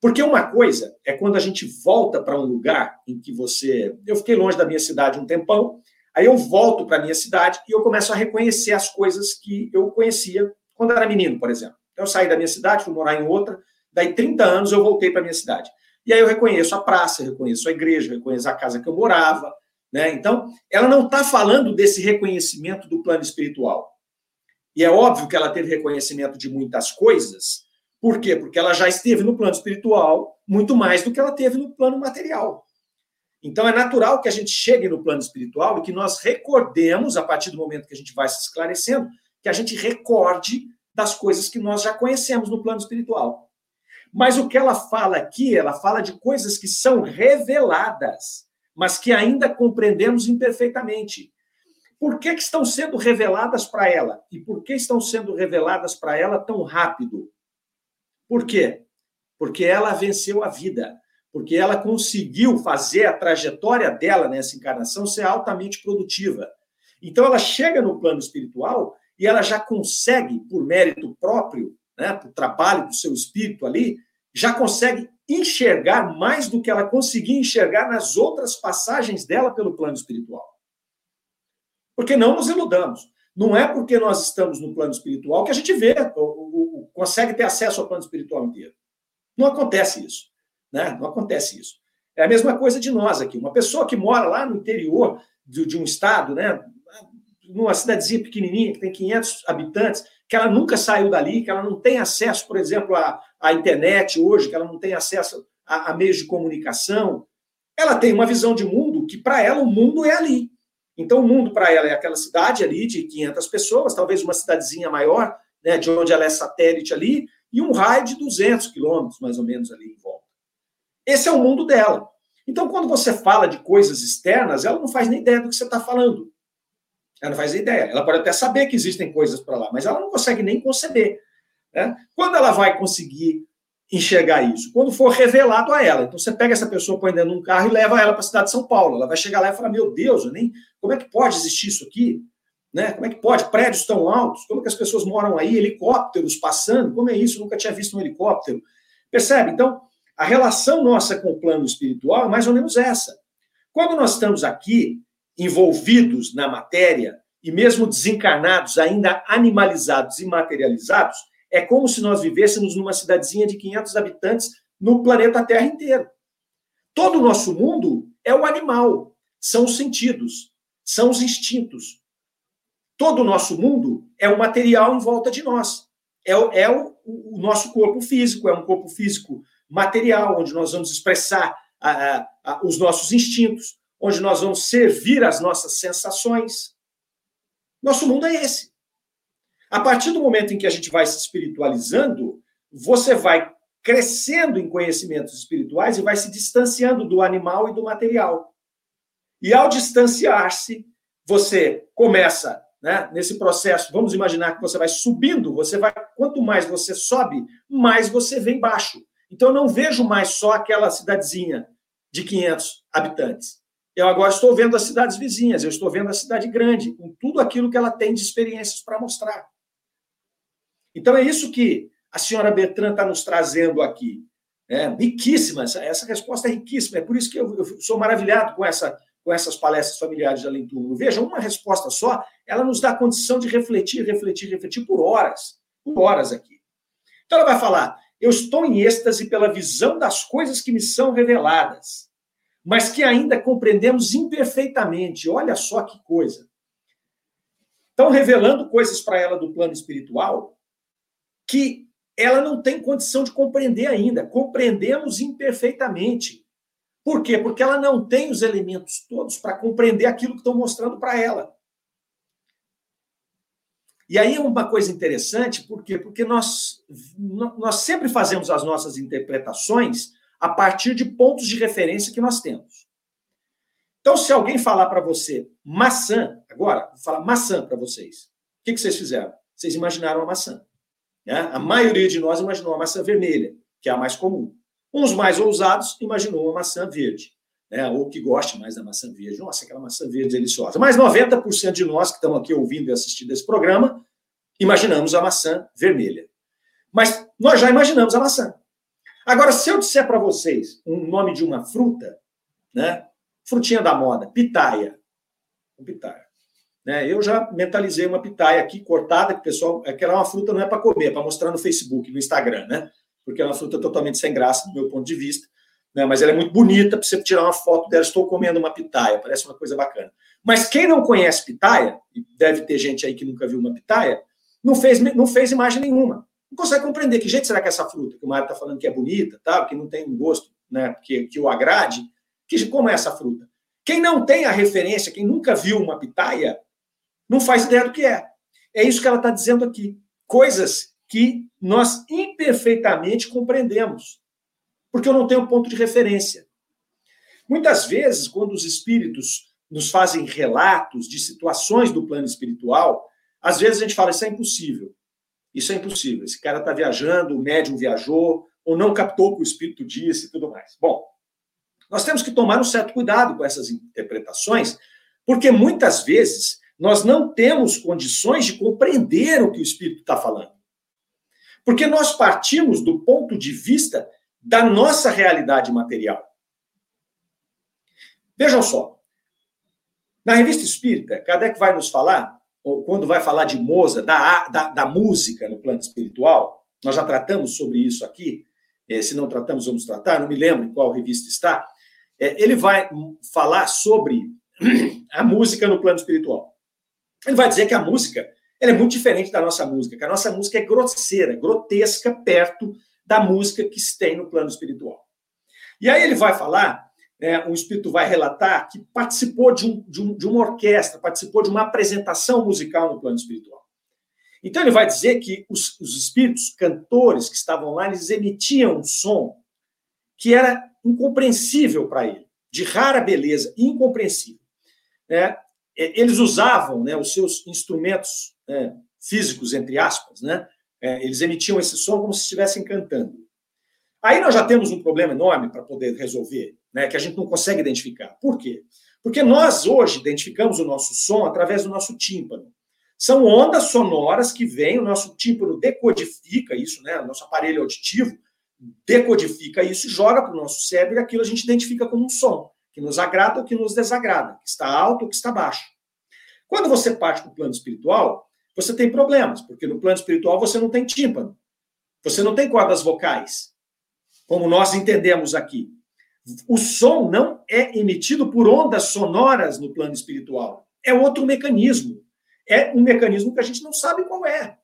Porque uma coisa é quando a gente volta para um lugar em que você. Eu fiquei longe da minha cidade um tempão, aí eu volto para a minha cidade e eu começo a reconhecer as coisas que eu conhecia quando era menino, por exemplo. Eu saí da minha cidade, fui morar em outra, daí 30 anos eu voltei para a minha cidade. E aí eu reconheço a praça, reconheço a igreja, reconheço a casa que eu morava. Né? Então, ela não está falando desse reconhecimento do plano espiritual. E é óbvio que ela teve reconhecimento de muitas coisas, Por quê? Porque ela já esteve no plano espiritual muito mais do que ela teve no plano material. Então é natural que a gente chegue no plano espiritual e que nós recordemos, a partir do momento que a gente vai se esclarecendo, que a gente recorde das coisas que nós já conhecemos no plano espiritual. Mas o que ela fala aqui, ela fala de coisas que são reveladas, mas que ainda compreendemos imperfeitamente. Por que, que estão sendo reveladas para ela? E por que estão sendo reveladas para ela tão rápido? Por quê? Porque ela venceu a vida, porque ela conseguiu fazer a trajetória dela nessa encarnação ser altamente produtiva. Então ela chega no plano espiritual e ela já consegue, por mérito próprio, né, por trabalho do seu espírito ali, já consegue enxergar mais do que ela conseguia enxergar nas outras passagens dela pelo plano espiritual. Porque não nos iludamos. Não é porque nós estamos no plano espiritual que a gente vê, consegue ter acesso ao plano espiritual inteiro. Não acontece isso. Né? Não acontece isso. É a mesma coisa de nós aqui. Uma pessoa que mora lá no interior de, de um estado, né, numa cidadezinha pequenininha, que tem 500 habitantes, que ela nunca saiu dali, que ela não tem acesso, por exemplo, à, à internet hoje, que ela não tem acesso a, a meios de comunicação, ela tem uma visão de mundo que, para ela, o mundo é ali. Então, o mundo para ela é aquela cidade ali de 500 pessoas, talvez uma cidadezinha maior, né, de onde ela é satélite ali, e um raio de 200 quilômetros, mais ou menos, ali em volta. Esse é o mundo dela. Então, quando você fala de coisas externas, ela não faz nem ideia do que você está falando. Ela não faz ideia. Ela pode até saber que existem coisas para lá, mas ela não consegue nem conceber. Né? Quando ela vai conseguir enxergar isso? Quando for revelado a ela. Então, você pega essa pessoa, põe dentro de um carro e leva ela para a cidade de São Paulo. Ela vai chegar lá e falar: Meu Deus, eu nem... como é que pode existir isso aqui? Né? Como é que pode? Prédios tão altos? Como é que as pessoas moram aí? Helicópteros passando? Como é isso? Eu nunca tinha visto um helicóptero. Percebe? Então, a relação nossa com o plano espiritual é mais ou menos essa. Quando nós estamos aqui, envolvidos na matéria, e mesmo desencarnados, ainda animalizados e materializados, é como se nós vivêssemos numa cidadezinha de 500 habitantes no planeta Terra inteiro. Todo o nosso mundo é o animal, são os sentidos, são os instintos. Todo o nosso mundo é o material em volta de nós. É, é o, o, nosso corpo físico, é um corpo físico material, onde nós vamos expressar a, a, os nossos instintos, onde nós vamos servir as nossas sensações. Nosso mundo é esse. A partir do momento em que a gente vai se espiritualizando, você vai crescendo em conhecimentos espirituais e vai se distanciando do animal e do material. E ao distanciar-se, você começa, né, nesse processo, vamos imaginar que você vai subindo, você vai, quanto mais você sobe, mais você vem baixo. Então, eu não vejo mais só aquela cidadezinha de 500 habitantes. Eu agora estou vendo as cidades vizinhas, eu estou vendo a cidade grande, com tudo aquilo que ela tem de experiências para mostrar. Então, é isso que a senhora Bertrand está nos trazendo aqui. É, riquíssima, essa, essa resposta é riquíssima. É por isso que eu, eu sou maravilhado com, essa, com essas palestras familiares de além. Veja, uma resposta só, ela nos dá condição de refletir, refletir, refletir por horas, por horas aqui. Então, ela vai falar: eu estou em êxtase pela visão das coisas que me são reveladas, mas que ainda compreendemos imperfeitamente. Olha só que coisa. Estão revelando coisas para ela do plano espiritual que ela não tem condição de compreender ainda. Compreendemos imperfeitamente. Por quê? Porque ela não tem os elementos todos para compreender aquilo que estão mostrando para ela. E aí é uma coisa interessante, por quê? Porque nós, nós sempre fazemos as nossas interpretações a partir de pontos de referência que nós temos. Então, se alguém falar para você maçã, agora, vou falar maçã para vocês, o que, que vocês fizeram? Vocês imaginaram a maçã. Né? A maioria de nós imaginou a maçã vermelha, que é a mais comum. Uns mais ousados imaginou a maçã verde né, ou que goste mais da maçã verde. Nossa, aquela maçã verde deliciosa. Mas 90% de nós que estamos aqui ouvindo e assistindo esse programa, imaginamos a maçã vermelha. Mas nós já imaginamos a maçã. Agora, se eu disser para vocês um nome de uma fruta, né, frutinha da moda, pitaia, pitaia. Né, eu já mentalizei uma pitaia aqui cortada, que o pessoal, aquela é uma fruta não é para comer, é para mostrar no Facebook, no Instagram, né? Porque é uma fruta totalmente sem graça, do meu ponto de vista né? mas ela é muito bonita para você tirar uma foto dela. Estou comendo uma pitaia, parece uma coisa bacana. Mas quem não conhece pitaia, e deve ter gente aí que nunca viu uma pitaia, não fez, não fez imagem nenhuma. Não consegue compreender que jeito será que essa fruta, que o Mário está falando que é bonita, tal, que não tem um gosto né, que, que o agrade, que, como é essa fruta? Quem não tem a referência, quem nunca viu uma pitaia, não faz ideia do que é. É isso que ela está dizendo aqui. Coisas que nós imperfeitamente compreendemos, porque eu não tenho ponto de referência. Muitas vezes, quando os espíritos nos fazem relatos de situações do plano espiritual, às vezes a gente fala, isso é impossível. Isso é impossível. Esse cara está viajando, o médium viajou, ou não captou o que o espírito disse e tudo mais. Bom, nós temos que tomar um certo cuidado com essas interpretações, porque muitas vezes nós não temos condições de compreender o que o espírito está falando. Porque nós partimos do ponto de vista da nossa realidade material. Vejam só. Na revista espírita, Kardec vai nos falar, ou quando vai falar de Moza, da, da, da música no plano espiritual, nós já tratamos sobre isso aqui, eh, se não tratamos, vamos tratar, não me lembro em qual revista está. Eh, ele vai falar sobre a música no plano espiritual. Ele vai dizer que a música ela é muito diferente da nossa música, que a nossa música é grosseira, grotesca, perto da música que se tem no plano espiritual. E aí ele vai falar, né, o espírito vai relatar que participou de, um, de, um, de uma orquestra, participou de uma apresentação musical no plano espiritual. Então ele vai dizer que os, os espíritos cantores que estavam lá, eles emitiam um som que era incompreensível para ele, de rara beleza, incompreensível. Né? Eles usavam né, os seus instrumentos né, físicos, entre aspas, né? É, eles emitiam esse som como se estivessem cantando. Aí nós já temos um problema enorme para poder resolver, né, que a gente não consegue identificar. Por quê? Porque nós hoje identificamos o nosso som através do nosso tímpano. São ondas sonoras que vêm, o nosso tímpano decodifica isso, né, o nosso aparelho auditivo decodifica isso joga para o nosso cérebro e aquilo a gente identifica como um som, que nos agrada ou que nos desagrada, que está alto ou que está baixo. Quando você parte para o plano espiritual, você tem problemas, porque no plano espiritual você não tem tímpano, você não tem cordas vocais, como nós entendemos aqui. O som não é emitido por ondas sonoras no plano espiritual. É outro mecanismo. É um mecanismo que a gente não sabe qual é.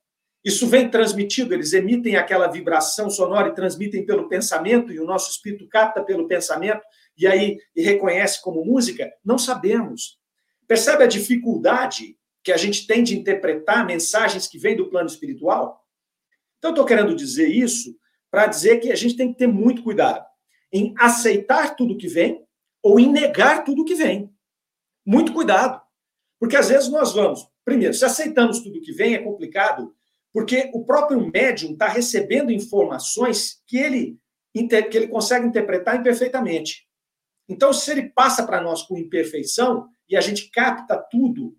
Isso vem transmitido, eles emitem aquela vibração sonora e transmitem pelo pensamento, e o nosso espírito capta pelo pensamento, e aí e reconhece como música? Não sabemos. Percebe a dificuldade que a gente tem de interpretar mensagens que vêm do plano espiritual? Então, estou querendo dizer isso para dizer que a gente tem que ter muito cuidado em aceitar tudo que vem ou em negar tudo que vem. Muito cuidado. Porque às vezes nós vamos, primeiro, se aceitamos tudo que vem, é complicado, porque o próprio médium está recebendo informações que ele, que ele consegue interpretar imperfeitamente. Então, se ele passa para nós com imperfeição e a gente capta tudo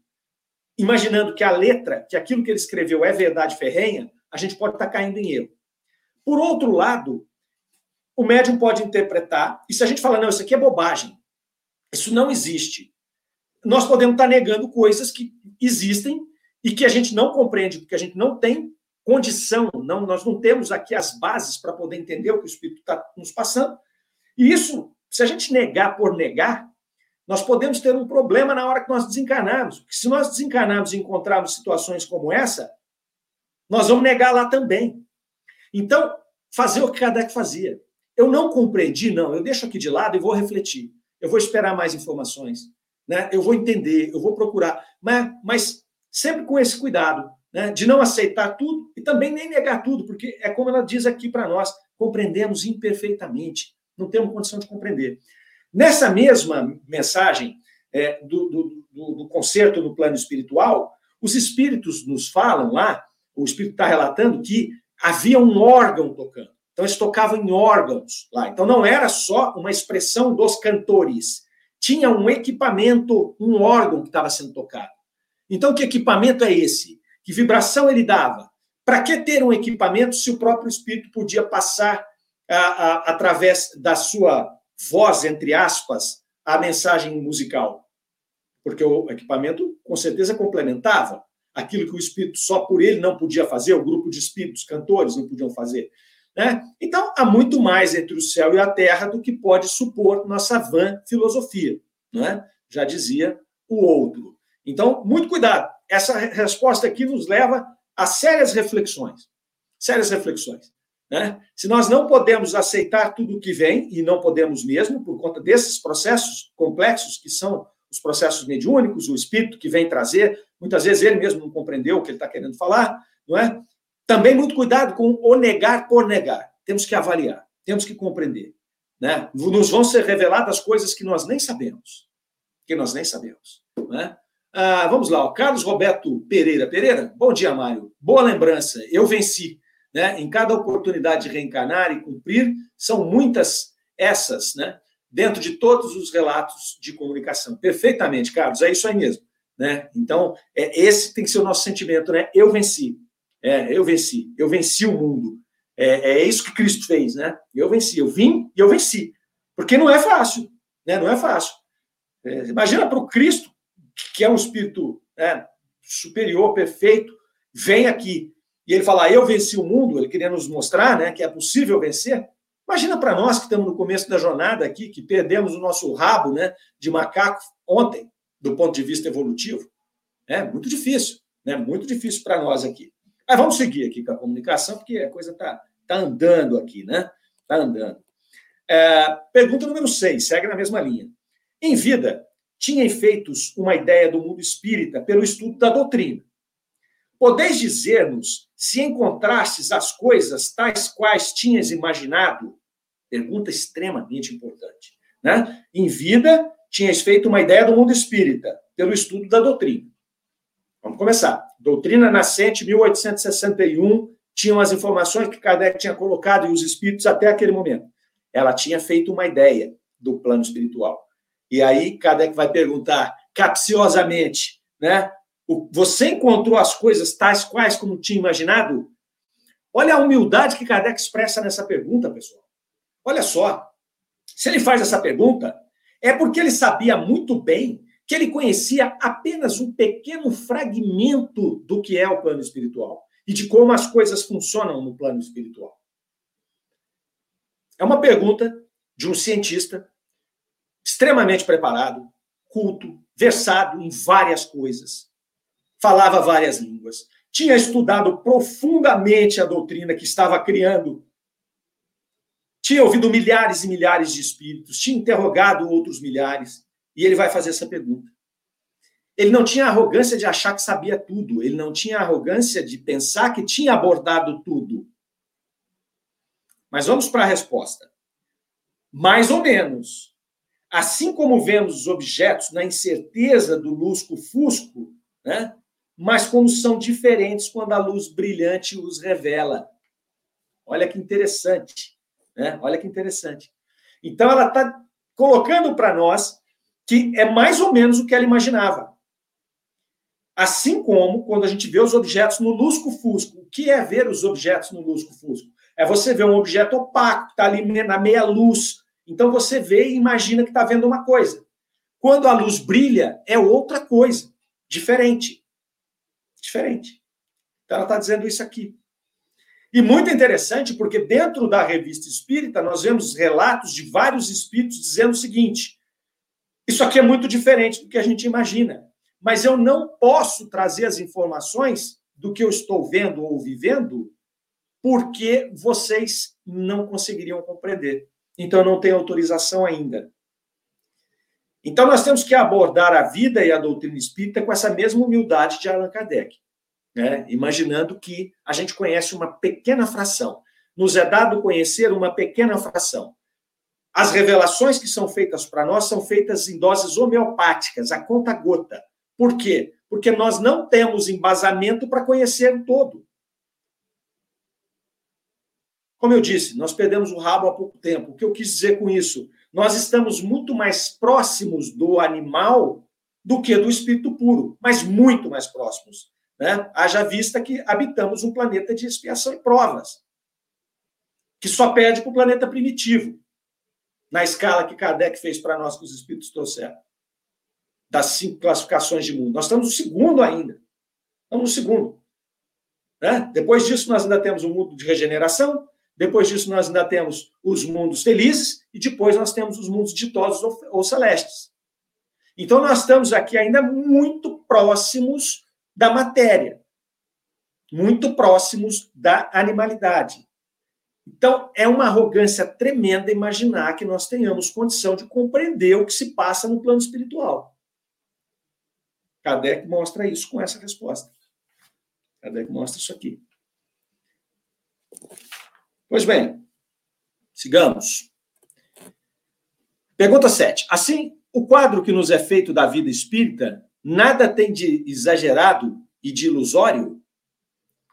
imaginando que a letra, que aquilo que ele escreveu é verdade ferrenha, a gente pode estar caindo em erro. Por outro lado, o médium pode interpretar, e se a gente fala, não, isso aqui é bobagem, isso não existe, nós podemos estar negando coisas que existem e que a gente não compreende, porque a gente não tem condição, não, nós não temos aqui as bases para poder entender o que o Espírito está nos passando. E isso, se a gente negar por negar, nós podemos ter um problema na hora que nós desencarnarmos. Porque se nós desencarnarmos e encontrarmos situações como essa, nós vamos negar lá também. Então, fazer o que Kardec fazia. Eu não compreendi, não. Eu deixo aqui de lado e vou refletir. Eu vou esperar mais informações. Né? Eu vou entender, eu vou procurar. Mas, mas sempre com esse cuidado né? de não aceitar tudo e também nem negar tudo, porque é como ela diz aqui para nós: compreendemos imperfeitamente. Não temos condição de compreender. Nessa mesma mensagem é, do, do, do, do concerto no plano espiritual, os espíritos nos falam lá, o espírito está relatando que havia um órgão tocando. Então, eles tocavam em órgãos lá. Então, não era só uma expressão dos cantores. Tinha um equipamento, um órgão que estava sendo tocado. Então, que equipamento é esse? Que vibração ele dava? Para que ter um equipamento se o próprio espírito podia passar a, a, através da sua voz, entre aspas, a mensagem musical. Porque o equipamento, com certeza, complementava aquilo que o espírito só por ele não podia fazer, o grupo de espíritos, cantores, não podiam fazer. Né? Então, há muito mais entre o céu e a terra do que pode supor nossa vã filosofia. Né? Já dizia o outro. Então, muito cuidado. Essa resposta aqui nos leva a sérias reflexões. sérias reflexões. Né? Se nós não podemos aceitar tudo o que vem, e não podemos mesmo, por conta desses processos complexos que são os processos mediúnicos, o espírito que vem trazer, muitas vezes ele mesmo não compreendeu o que ele está querendo falar, não é? Também muito cuidado com o negar por negar. Temos que avaliar, temos que compreender. Né? Nos vão ser reveladas coisas que nós nem sabemos. Que nós nem sabemos. Né? Ah, vamos lá, o Carlos Roberto Pereira. Pereira, bom dia, Mário. Boa lembrança. Eu venci. Né? Em cada oportunidade de reencarnar e cumprir, são muitas essas, né? dentro de todos os relatos de comunicação. Perfeitamente, Carlos, é isso aí mesmo. Né? Então, é, esse tem que ser o nosso sentimento, né? Eu venci. É, eu venci. Eu venci o mundo. É, é isso que Cristo fez, né? Eu venci. Eu vim e eu venci. Porque não é fácil, né? Não é fácil. É, imagina para o Cristo, que é um espírito né, superior, perfeito, vem aqui e ele fala, eu venci o mundo, ele queria nos mostrar né, que é possível vencer. Imagina para nós que estamos no começo da jornada aqui, que perdemos o nosso rabo né, de macaco ontem, do ponto de vista evolutivo. É muito difícil, né? Muito difícil para nós aqui. Mas vamos seguir aqui com a comunicação, porque a coisa está tá andando aqui, né? Está andando. É, pergunta número 6, segue na mesma linha. Em vida, tinha feitos uma ideia do mundo espírita pelo estudo da doutrina. Podeis dizer-nos se encontrastes as coisas tais quais tinhas imaginado? Pergunta extremamente importante. Né? Em vida, tinhas feito uma ideia do mundo espírita pelo estudo da doutrina. Vamos começar. Doutrina Nascente, 1861, tinham as informações que Kardec tinha colocado e os espíritos até aquele momento. Ela tinha feito uma ideia do plano espiritual. E aí Kardec vai perguntar capciosamente, né? Você encontrou as coisas tais quais como tinha imaginado? Olha a humildade que Kardec expressa nessa pergunta, pessoal. Olha só. Se ele faz essa pergunta, é porque ele sabia muito bem que ele conhecia apenas um pequeno fragmento do que é o plano espiritual e de como as coisas funcionam no plano espiritual. É uma pergunta de um cientista extremamente preparado, culto, versado em várias coisas, falava várias línguas, tinha estudado profundamente a doutrina que estava criando, tinha ouvido milhares e milhares de espíritos, tinha interrogado outros milhares, e ele vai fazer essa pergunta. Ele não tinha arrogância de achar que sabia tudo, ele não tinha arrogância de pensar que tinha abordado tudo. Mas vamos para a resposta. Mais ou menos. Assim como vemos os objetos na incerteza do lusco-fusco, né? Mas como são diferentes quando a luz brilhante os revela. Olha que interessante. Né? Olha que interessante. Então, ela está colocando para nós que é mais ou menos o que ela imaginava. Assim como quando a gente vê os objetos no lusco-fusco. O que é ver os objetos no lusco-fusco? É você ver um objeto opaco, que está ali na meia luz. Então você vê e imagina que está vendo uma coisa. Quando a luz brilha, é outra coisa, diferente diferente. Então, ela está dizendo isso aqui. E muito interessante, porque dentro da revista espírita, nós vemos relatos de vários espíritos dizendo o seguinte: isso aqui é muito diferente do que a gente imagina, mas eu não posso trazer as informações do que eu estou vendo ou vivendo, porque vocês não conseguiriam compreender. Então, eu não tenho autorização ainda. Então, nós temos que abordar a vida e a doutrina espírita com essa mesma humildade de Allan Kardec, né? imaginando que a gente conhece uma pequena fração. Nos é dado conhecer uma pequena fração. As revelações que são feitas para nós são feitas em doses homeopáticas, a conta gota. Por quê? Porque nós não temos embasamento para conhecer o todo. Como eu disse, nós perdemos o rabo há pouco tempo. O que eu quis dizer com isso? Nós estamos muito mais próximos do animal do que do espírito puro, mas muito mais próximos. Né? Haja vista que habitamos um planeta de expiação e provas, que só perde para o planeta primitivo, na escala que Kardec fez para nós, que os espíritos trouxeram, das cinco classificações de mundo. Nós estamos no segundo ainda. Estamos no segundo. Né? Depois disso, nós ainda temos um mundo de regeneração, depois disso, nós ainda temos os mundos felizes e depois nós temos os mundos ditosos ou, ou celestes. Então, nós estamos aqui ainda muito próximos da matéria. muito próximos da animalidade. Então, é uma arrogância tremenda imaginar que nós tenhamos condição de compreender o que se passa no plano espiritual. Kardec mostra isso com essa resposta. Kardec mostra isso aqui. Pois bem, sigamos. Pergunta 7. Assim, o quadro que nos é feito da vida espírita nada tem de exagerado e de ilusório?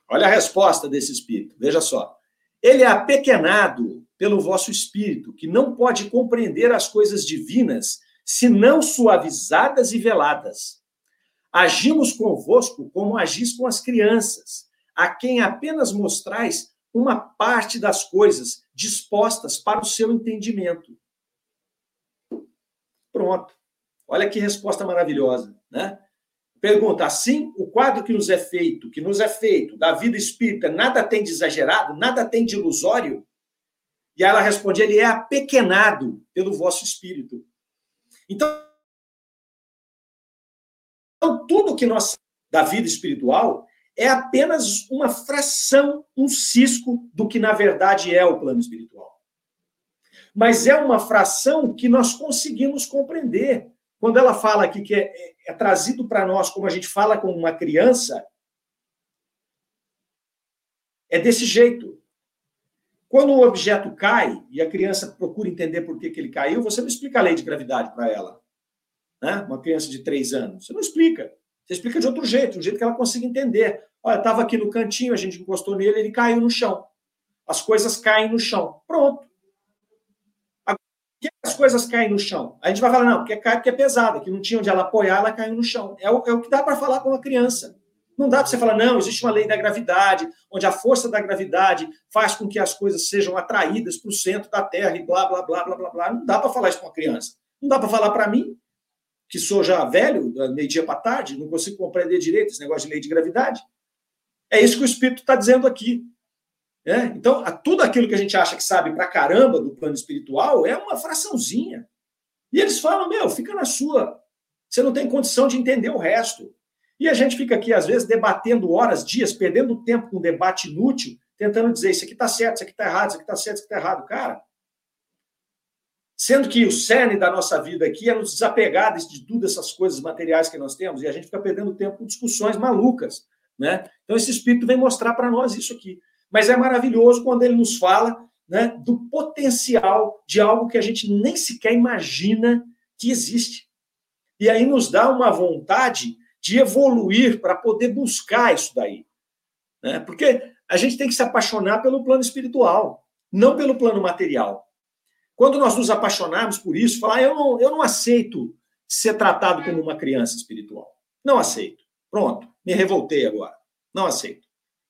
Olha a resposta desse espírito, veja só. Ele é apequenado pelo vosso espírito, que não pode compreender as coisas divinas, senão suavizadas e veladas. Agimos convosco como agis com as crianças, a quem apenas mostrais uma parte das coisas dispostas para o seu entendimento. Pronto. Olha que resposta maravilhosa, né? Pergunta: assim, o quadro que nos é feito, que nos é feito da vida espírita, nada tem de exagerado, nada tem de ilusório? E ela responde: ele é apequenado pelo vosso espírito. Então, tudo que nós da vida espiritual é apenas uma fração, um cisco do que na verdade é o plano espiritual. Mas é uma fração que nós conseguimos compreender. Quando ela fala aqui que é, é, é trazido para nós como a gente fala com uma criança, é desse jeito. Quando o objeto cai e a criança procura entender por que, que ele caiu, você não explica a lei de gravidade para ela. Né? Uma criança de três anos. Você não explica. Você explica de outro jeito, um jeito que ela consiga entender. Olha, estava aqui no cantinho, a gente encostou nele, ele caiu no chão. As coisas caem no chão. Pronto que as coisas caem no chão? A gente vai falar, não, porque cai porque é pesada, que não tinha onde ela apoiar, ela caiu no chão. É o, é o que dá para falar com uma criança. Não dá para você falar, não, existe uma lei da gravidade, onde a força da gravidade faz com que as coisas sejam atraídas para o centro da Terra e blá, blá, blá, blá, blá, blá. Não dá para falar isso com uma criança. Não dá para falar para mim, que sou já velho, meio-dia para tarde, não consigo compreender direito esse negócio de lei de gravidade. É isso que o Espírito está dizendo aqui. É? Então, tudo aquilo que a gente acha que sabe pra caramba do plano espiritual é uma fraçãozinha. E eles falam: meu, fica na sua. Você não tem condição de entender o resto. E a gente fica aqui, às vezes, debatendo horas, dias, perdendo tempo com um debate inútil, tentando dizer isso aqui está certo, isso aqui está errado, isso aqui está certo, isso aqui está errado. Cara, sendo que o cerne da nossa vida aqui é nos desapegar de todas essas coisas materiais que nós temos, e a gente fica perdendo tempo com discussões malucas. Né? Então, esse Espírito vem mostrar para nós isso aqui. Mas é maravilhoso quando ele nos fala né, do potencial de algo que a gente nem sequer imagina que existe. E aí nos dá uma vontade de evoluir para poder buscar isso daí. Né? Porque a gente tem que se apaixonar pelo plano espiritual, não pelo plano material. Quando nós nos apaixonarmos por isso, falar, eu não, eu não aceito ser tratado como uma criança espiritual. Não aceito. Pronto, me revoltei agora. Não aceito.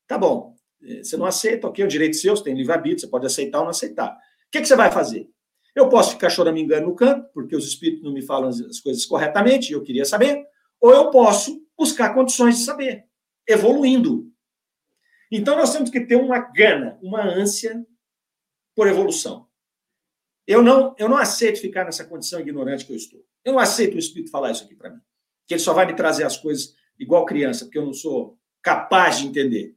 Tá bom. É, você não aceita, ok, é um direito seu, você tem livre-arbítrio, você pode aceitar ou não aceitar. O que, que você vai fazer? Eu posso ficar choramingando no canto, porque os espíritos não me falam as coisas corretamente, e eu queria saber, ou eu posso buscar condições de saber, evoluindo. Então nós temos que ter uma gana, uma ânsia por evolução. Eu não, eu não aceito ficar nessa condição ignorante que eu estou. Eu não aceito o espírito falar isso aqui para mim. Que ele só vai me trazer as coisas igual criança, porque eu não sou capaz de entender.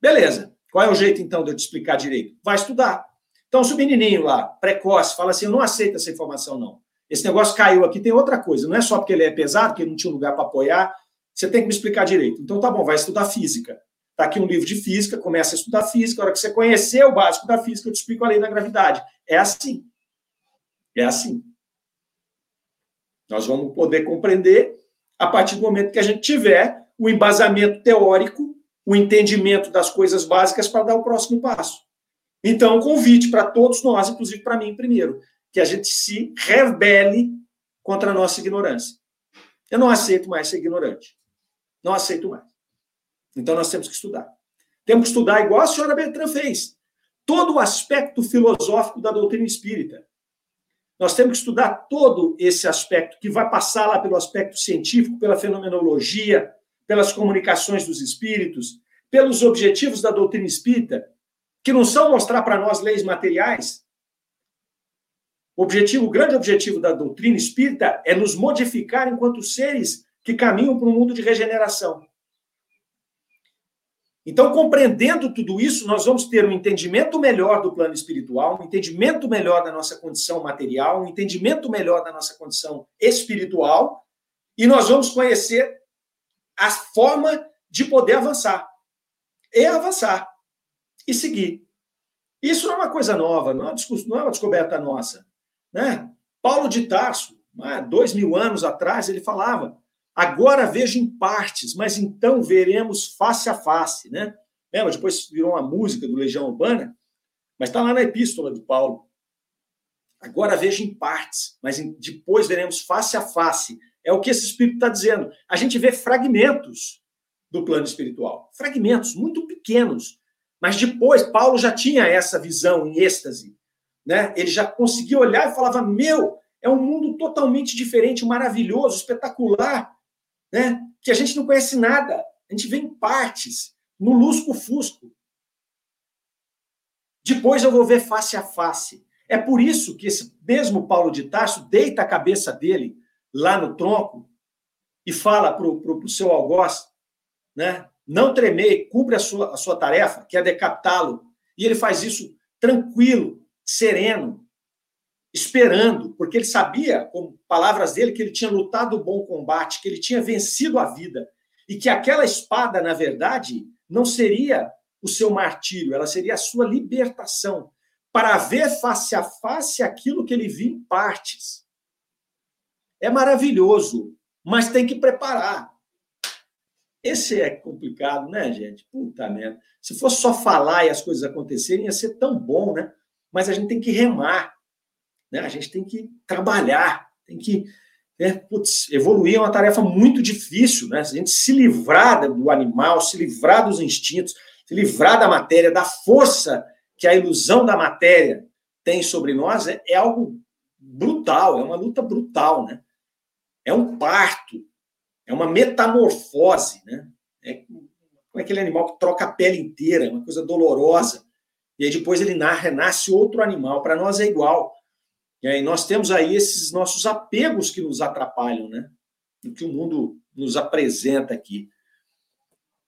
Beleza. Qual é o jeito, então, de eu te explicar direito? Vai estudar. Então, se o menininho lá, precoce, fala assim, eu não aceito essa informação, não. Esse negócio caiu aqui, tem outra coisa. Não é só porque ele é pesado, que ele não tinha lugar para apoiar. Você tem que me explicar direito. Então, tá bom, vai estudar física. Está aqui um livro de física, começa a estudar física. A hora que você conhecer o básico da física, eu te explico a lei da gravidade. É assim. É assim. Nós vamos poder compreender a partir do momento que a gente tiver o embasamento teórico o entendimento das coisas básicas para dar o próximo passo. Então, um convite para todos nós, inclusive para mim primeiro, que a gente se rebele contra a nossa ignorância. Eu não aceito mais ser ignorante. Não aceito mais. Então, nós temos que estudar. Temos que estudar igual a senhora Bertrand fez. Todo o aspecto filosófico da doutrina espírita. Nós temos que estudar todo esse aspecto, que vai passar lá pelo aspecto científico, pela fenomenologia, pelas comunicações dos espíritos, pelos objetivos da doutrina espírita, que não são mostrar para nós leis materiais. O objetivo, o grande objetivo da doutrina espírita é nos modificar enquanto seres que caminham para um mundo de regeneração. Então, compreendendo tudo isso, nós vamos ter um entendimento melhor do plano espiritual, um entendimento melhor da nossa condição material, um entendimento melhor da nossa condição espiritual, e nós vamos conhecer a forma de poder avançar. E avançar. E seguir. Isso não é uma coisa nova, não é uma descoberta nossa. Né? Paulo de Tarso, dois mil anos atrás, ele falava: agora vejo em partes, mas então veremos face a face. Né? Lembra? Depois virou uma música do Legião Urbana, mas está lá na epístola de Paulo. Agora vejo em partes, mas depois veremos face a face. É o que esse Espírito está dizendo. A gente vê fragmentos do plano espiritual, fragmentos muito pequenos. Mas depois, Paulo já tinha essa visão em êxtase. Né? Ele já conseguia olhar e falava: Meu, é um mundo totalmente diferente, maravilhoso, espetacular, né? que a gente não conhece nada. A gente vê em partes, no lusco-fusco. Depois eu vou ver face a face. É por isso que esse mesmo Paulo de Tarso deita a cabeça dele lá no tronco e fala para o seu algoz, né? não tremer, cumpre a sua, a sua tarefa, que é decapitá-lo. E ele faz isso tranquilo, sereno, esperando, porque ele sabia, com palavras dele, que ele tinha lutado o bom combate, que ele tinha vencido a vida. E que aquela espada, na verdade, não seria o seu martírio, ela seria a sua libertação, para ver face a face aquilo que ele viu em partes. É maravilhoso, mas tem que preparar. Esse é complicado, né, gente? Puta merda. Se fosse só falar e as coisas acontecerem, ia ser tão bom, né? Mas a gente tem que remar, né? A gente tem que trabalhar, tem que né? Putz, evoluir é uma tarefa muito difícil, né? A gente se livrar do animal, se livrar dos instintos, se livrar da matéria, da força que a ilusão da matéria tem sobre nós, é, é algo brutal, é uma luta brutal, né? É um parto, é uma metamorfose, né? É como aquele animal que troca a pele inteira, é uma coisa dolorosa. E aí depois ele renasce outro animal. Para nós é igual. E nós temos aí esses nossos apegos que nos atrapalham, né? O que o mundo nos apresenta aqui.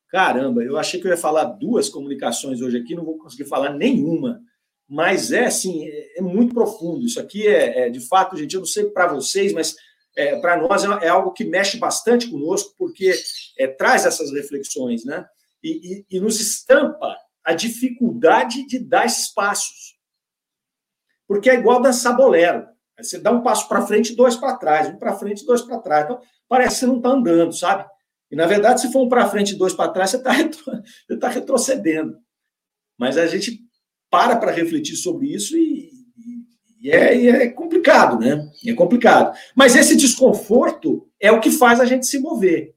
Caramba, eu achei que eu ia falar duas comunicações hoje aqui, não vou conseguir falar nenhuma. Mas é assim, é, é muito profundo. Isso aqui é, é de fato, gente, eu não sei para vocês, mas é, para nós é, é, algo que mexe bastante conosco, porque é, traz essas reflexões, né? E, e, e, nos estampa a dificuldade de dar esses passos. Porque é igual dançar bolero. Você dá um passo para frente e dois para trás, um para frente e dois para trás. Então, parece que você não está andando, sabe? E, na verdade, se for um para frente e dois para trás, você está retro... tá retrocedendo. Mas a gente para para refletir sobre isso e, e é, e é complicado, né? É complicado. Mas esse desconforto é o que faz a gente se mover.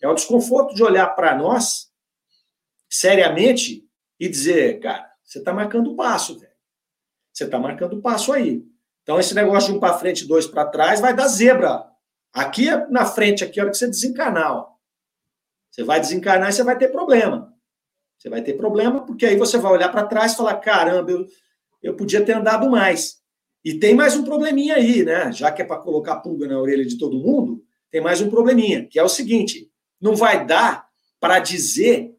É o desconforto de olhar para nós seriamente e dizer, cara, você está marcando o passo, velho. Você está marcando o passo aí. Então, esse negócio de um para frente dois para trás vai dar zebra. Aqui na frente, aqui, a hora que você desencarnar. Ó. Você vai desencarnar e você vai ter problema. Você vai ter problema, porque aí você vai olhar para trás e falar: caramba, eu, eu podia ter andado mais. E tem mais um probleminha aí, né? Já que é para colocar pulga na orelha de todo mundo, tem mais um probleminha, que é o seguinte: não vai dar para dizer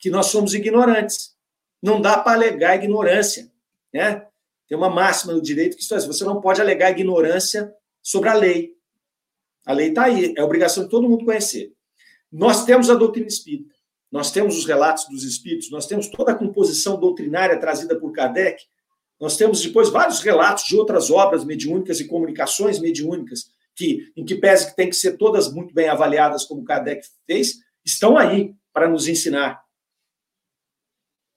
que nós somos ignorantes. Não dá para alegar ignorância, né? Tem uma máxima no direito que é, você não pode alegar ignorância sobre a lei. A lei está aí, é obrigação de todo mundo conhecer. Nós temos a doutrina espírita, nós temos os relatos dos espíritos, nós temos toda a composição doutrinária trazida por Kardec, nós temos depois vários relatos de outras obras mediúnicas e comunicações mediúnicas, que, em que pese que tem que ser todas muito bem avaliadas, como Kardec fez, estão aí para nos ensinar.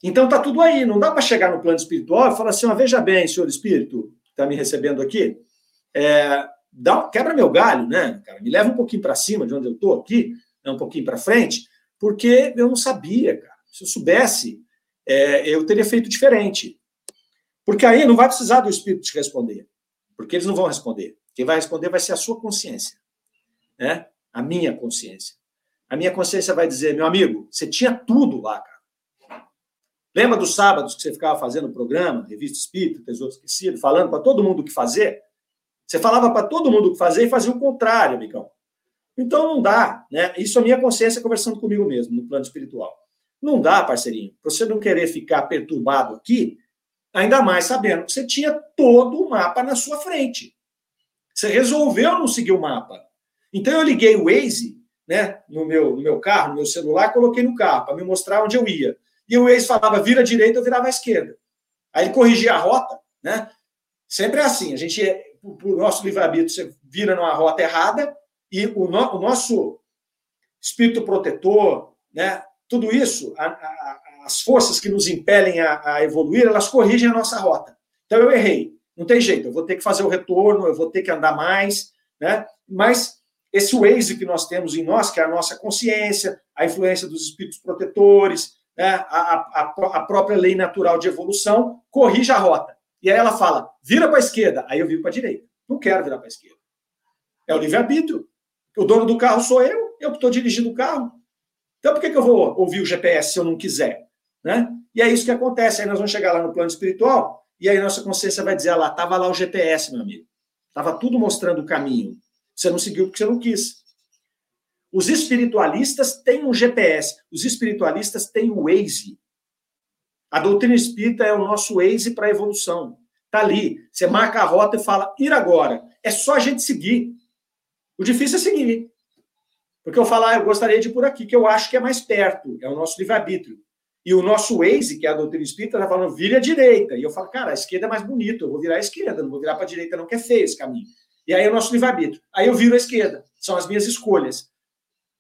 Então está tudo aí, não dá para chegar no plano espiritual e falar assim: veja bem, senhor espírito, que está me recebendo aqui, é, dá, quebra meu galho, né, cara? Me leva um pouquinho para cima de onde eu estou aqui, né, um pouquinho para frente, porque eu não sabia, cara. Se eu soubesse, é, eu teria feito diferente. Porque aí não vai precisar do Espírito te responder, porque eles não vão responder. Quem vai responder vai ser a sua consciência, né? A minha consciência. A minha consciência vai dizer, meu amigo, você tinha tudo lá, cara. Lembra dos sábados que você ficava fazendo o programa, Revista Espírito, Tesouro Esquecido, falando para todo mundo o que fazer? Você falava para todo mundo o que fazer e fazia o contrário, amigão. Então não dá, né? Isso é minha consciência conversando comigo mesmo, no plano espiritual. Não dá, parceirinho. Para você não querer ficar perturbado aqui, ainda mais sabendo que você tinha todo o mapa na sua frente. Você resolveu não seguir o mapa. Então eu liguei o Waze, né, no meu, no meu carro, no meu celular, coloquei no carro para me mostrar onde eu ia. E o Waze falava vira direita, eu virava esquerda. Aí ele corrigia a rota, né? Sempre é assim, a gente, para o nosso livre-arbítrio, você vira numa rota errada e o, no, o nosso espírito protetor, né? Tudo isso, a, a, as forças que nos impelem a, a evoluir, elas corrigem a nossa rota. Então eu errei, não tem jeito, eu vou ter que fazer o retorno, eu vou ter que andar mais, né? Mas esse Waze que nós temos em nós, que é a nossa consciência, a influência dos espíritos protetores, né? a, a, a própria lei natural de evolução, corrige a rota. E aí ela fala, vira para a esquerda. Aí eu viro para a direita. Não quero virar para a esquerda. É o livre-arbítrio. O dono do carro sou eu, eu que estou dirigindo o carro. Então, por que, que eu vou ouvir o GPS se eu não quiser? Né? E é isso que acontece. Aí nós vamos chegar lá no plano espiritual, e aí nossa consciência vai dizer: ah, lá, estava lá o GPS, meu amigo. Estava tudo mostrando o caminho. Você não seguiu porque você não quis. Os espiritualistas têm um GPS, os espiritualistas têm o Waze. A doutrina espírita é o nosso Waze para a evolução. Está ali. Você marca a rota e fala, ir agora. É só a gente seguir. O difícil é seguir. Porque eu falar, ah, eu gostaria de ir por aqui, que eu acho que é mais perto. É o nosso livre-arbítrio. E o nosso Waze, que é a doutrina espírita, está falando, vire à direita. E eu falo, cara, a esquerda é mais bonito, eu vou virar à esquerda, não vou virar para a direita, não, que é feio esse caminho. E aí é o nosso livre-arbítrio. Aí eu viro à esquerda. São as minhas escolhas.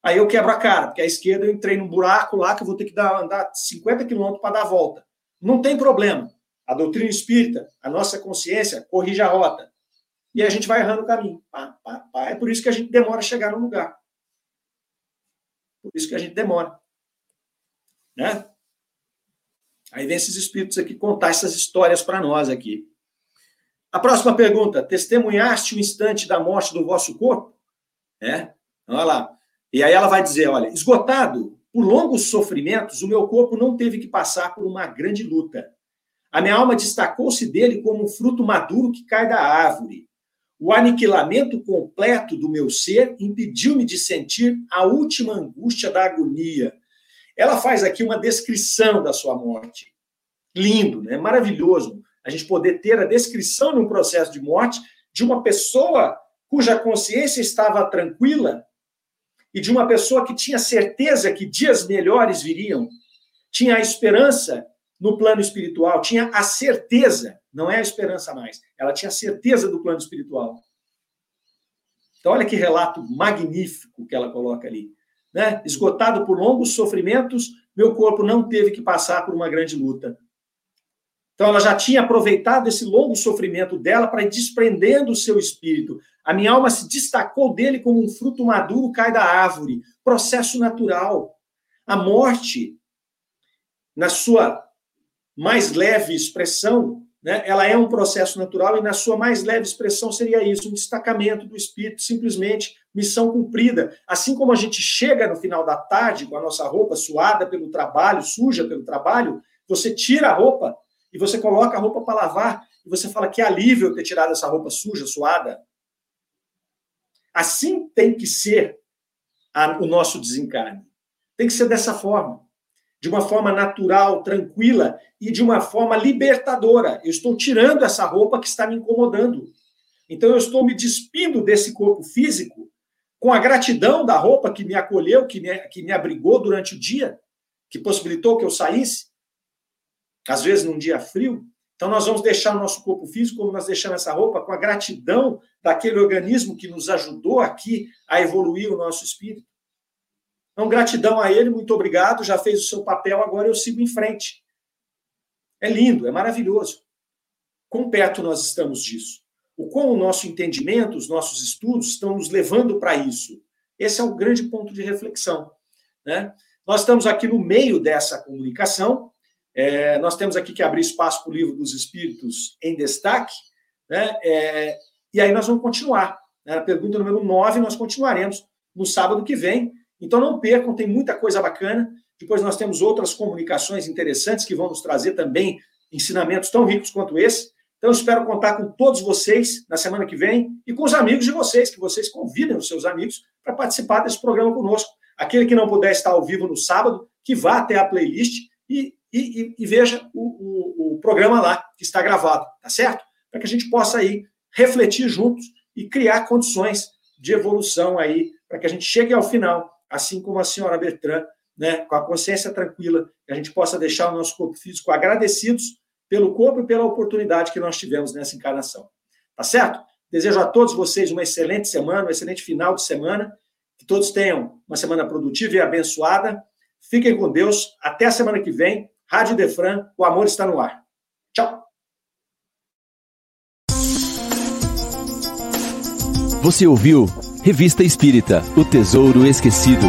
Aí eu quebro a cara, porque a esquerda eu entrei num buraco lá que eu vou ter que dar, andar 50 quilômetros para dar a volta. Não tem problema. A doutrina espírita, a nossa consciência, corrige a rota. E a gente vai errando o caminho. Pá, pá, pá. É por isso que a gente demora a chegar no lugar. Por isso que a gente demora. Né? Aí vem esses espíritos aqui contar essas histórias para nós aqui. A próxima pergunta: testemunhaste o instante da morte do vosso corpo? É? Olha lá. E aí ela vai dizer: olha, esgotado por longos sofrimentos, o meu corpo não teve que passar por uma grande luta. A minha alma destacou-se dele como um fruto maduro que cai da árvore. O aniquilamento completo do meu ser impediu-me de sentir a última angústia da agonia. Ela faz aqui uma descrição da sua morte. Lindo, né? Maravilhoso a gente poder ter a descrição de um processo de morte de uma pessoa cuja consciência estava tranquila e de uma pessoa que tinha certeza que dias melhores viriam, tinha a esperança no plano espiritual, tinha a certeza, não é a esperança mais, ela tinha a certeza do plano espiritual. Então, olha que relato magnífico que ela coloca ali. Né? Esgotado por longos sofrimentos, meu corpo não teve que passar por uma grande luta. Então, ela já tinha aproveitado esse longo sofrimento dela para ir desprendendo o seu espírito. A minha alma se destacou dele como um fruto maduro cai da árvore. Processo natural. A morte, na sua mais leve expressão, né, ela é um processo natural e na sua mais leve expressão seria isso, um destacamento do espírito, simplesmente missão cumprida. Assim como a gente chega no final da tarde com a nossa roupa suada pelo trabalho, suja pelo trabalho, você tira a roupa e você coloca a roupa para lavar e você fala que alívio ter tirado essa roupa suja, suada. Assim tem que ser a, o nosso desencarne. Tem que ser dessa forma. De uma forma natural, tranquila e de uma forma libertadora. Eu estou tirando essa roupa que está me incomodando. Então eu estou me despindo desse corpo físico com a gratidão da roupa que me acolheu, que me, que me abrigou durante o dia, que possibilitou que eu saísse às vezes num dia frio. Então, nós vamos deixar o nosso corpo físico, como nós deixamos essa roupa, com a gratidão daquele organismo que nos ajudou aqui a evoluir o nosso espírito. Então, gratidão a ele, muito obrigado, já fez o seu papel, agora eu sigo em frente. É lindo, é maravilhoso. Quão perto nós estamos disso? O quão o nosso entendimento, os nossos estudos estão nos levando para isso? Esse é o grande ponto de reflexão. Né? Nós estamos aqui no meio dessa comunicação, é, nós temos aqui que abrir espaço para o livro dos Espíritos em destaque, né? É, e aí nós vamos continuar. Né? Pergunta número 9, nós continuaremos no sábado que vem. Então não percam, tem muita coisa bacana. Depois nós temos outras comunicações interessantes que vão nos trazer também ensinamentos tão ricos quanto esse. Então, espero contar com todos vocês na semana que vem e com os amigos de vocês, que vocês convidem os seus amigos para participar desse programa conosco. Aquele que não puder estar ao vivo no sábado, que vá até a playlist e, e, e veja o, o, o programa lá, que está gravado, tá certo? Para que a gente possa aí refletir juntos e criar condições de evolução aí, para que a gente chegue ao final, assim como a senhora Bertrand, né, com a consciência tranquila, que a gente possa deixar o nosso corpo físico agradecidos pelo corpo e pela oportunidade que nós tivemos nessa encarnação. Tá certo? Desejo a todos vocês uma excelente semana, um excelente final de semana, que todos tenham uma semana produtiva e abençoada. Fiquem com Deus. Até a semana que vem. Rádio Defran, o amor está no ar. Tchau. Você ouviu Revista Espírita O Tesouro Esquecido.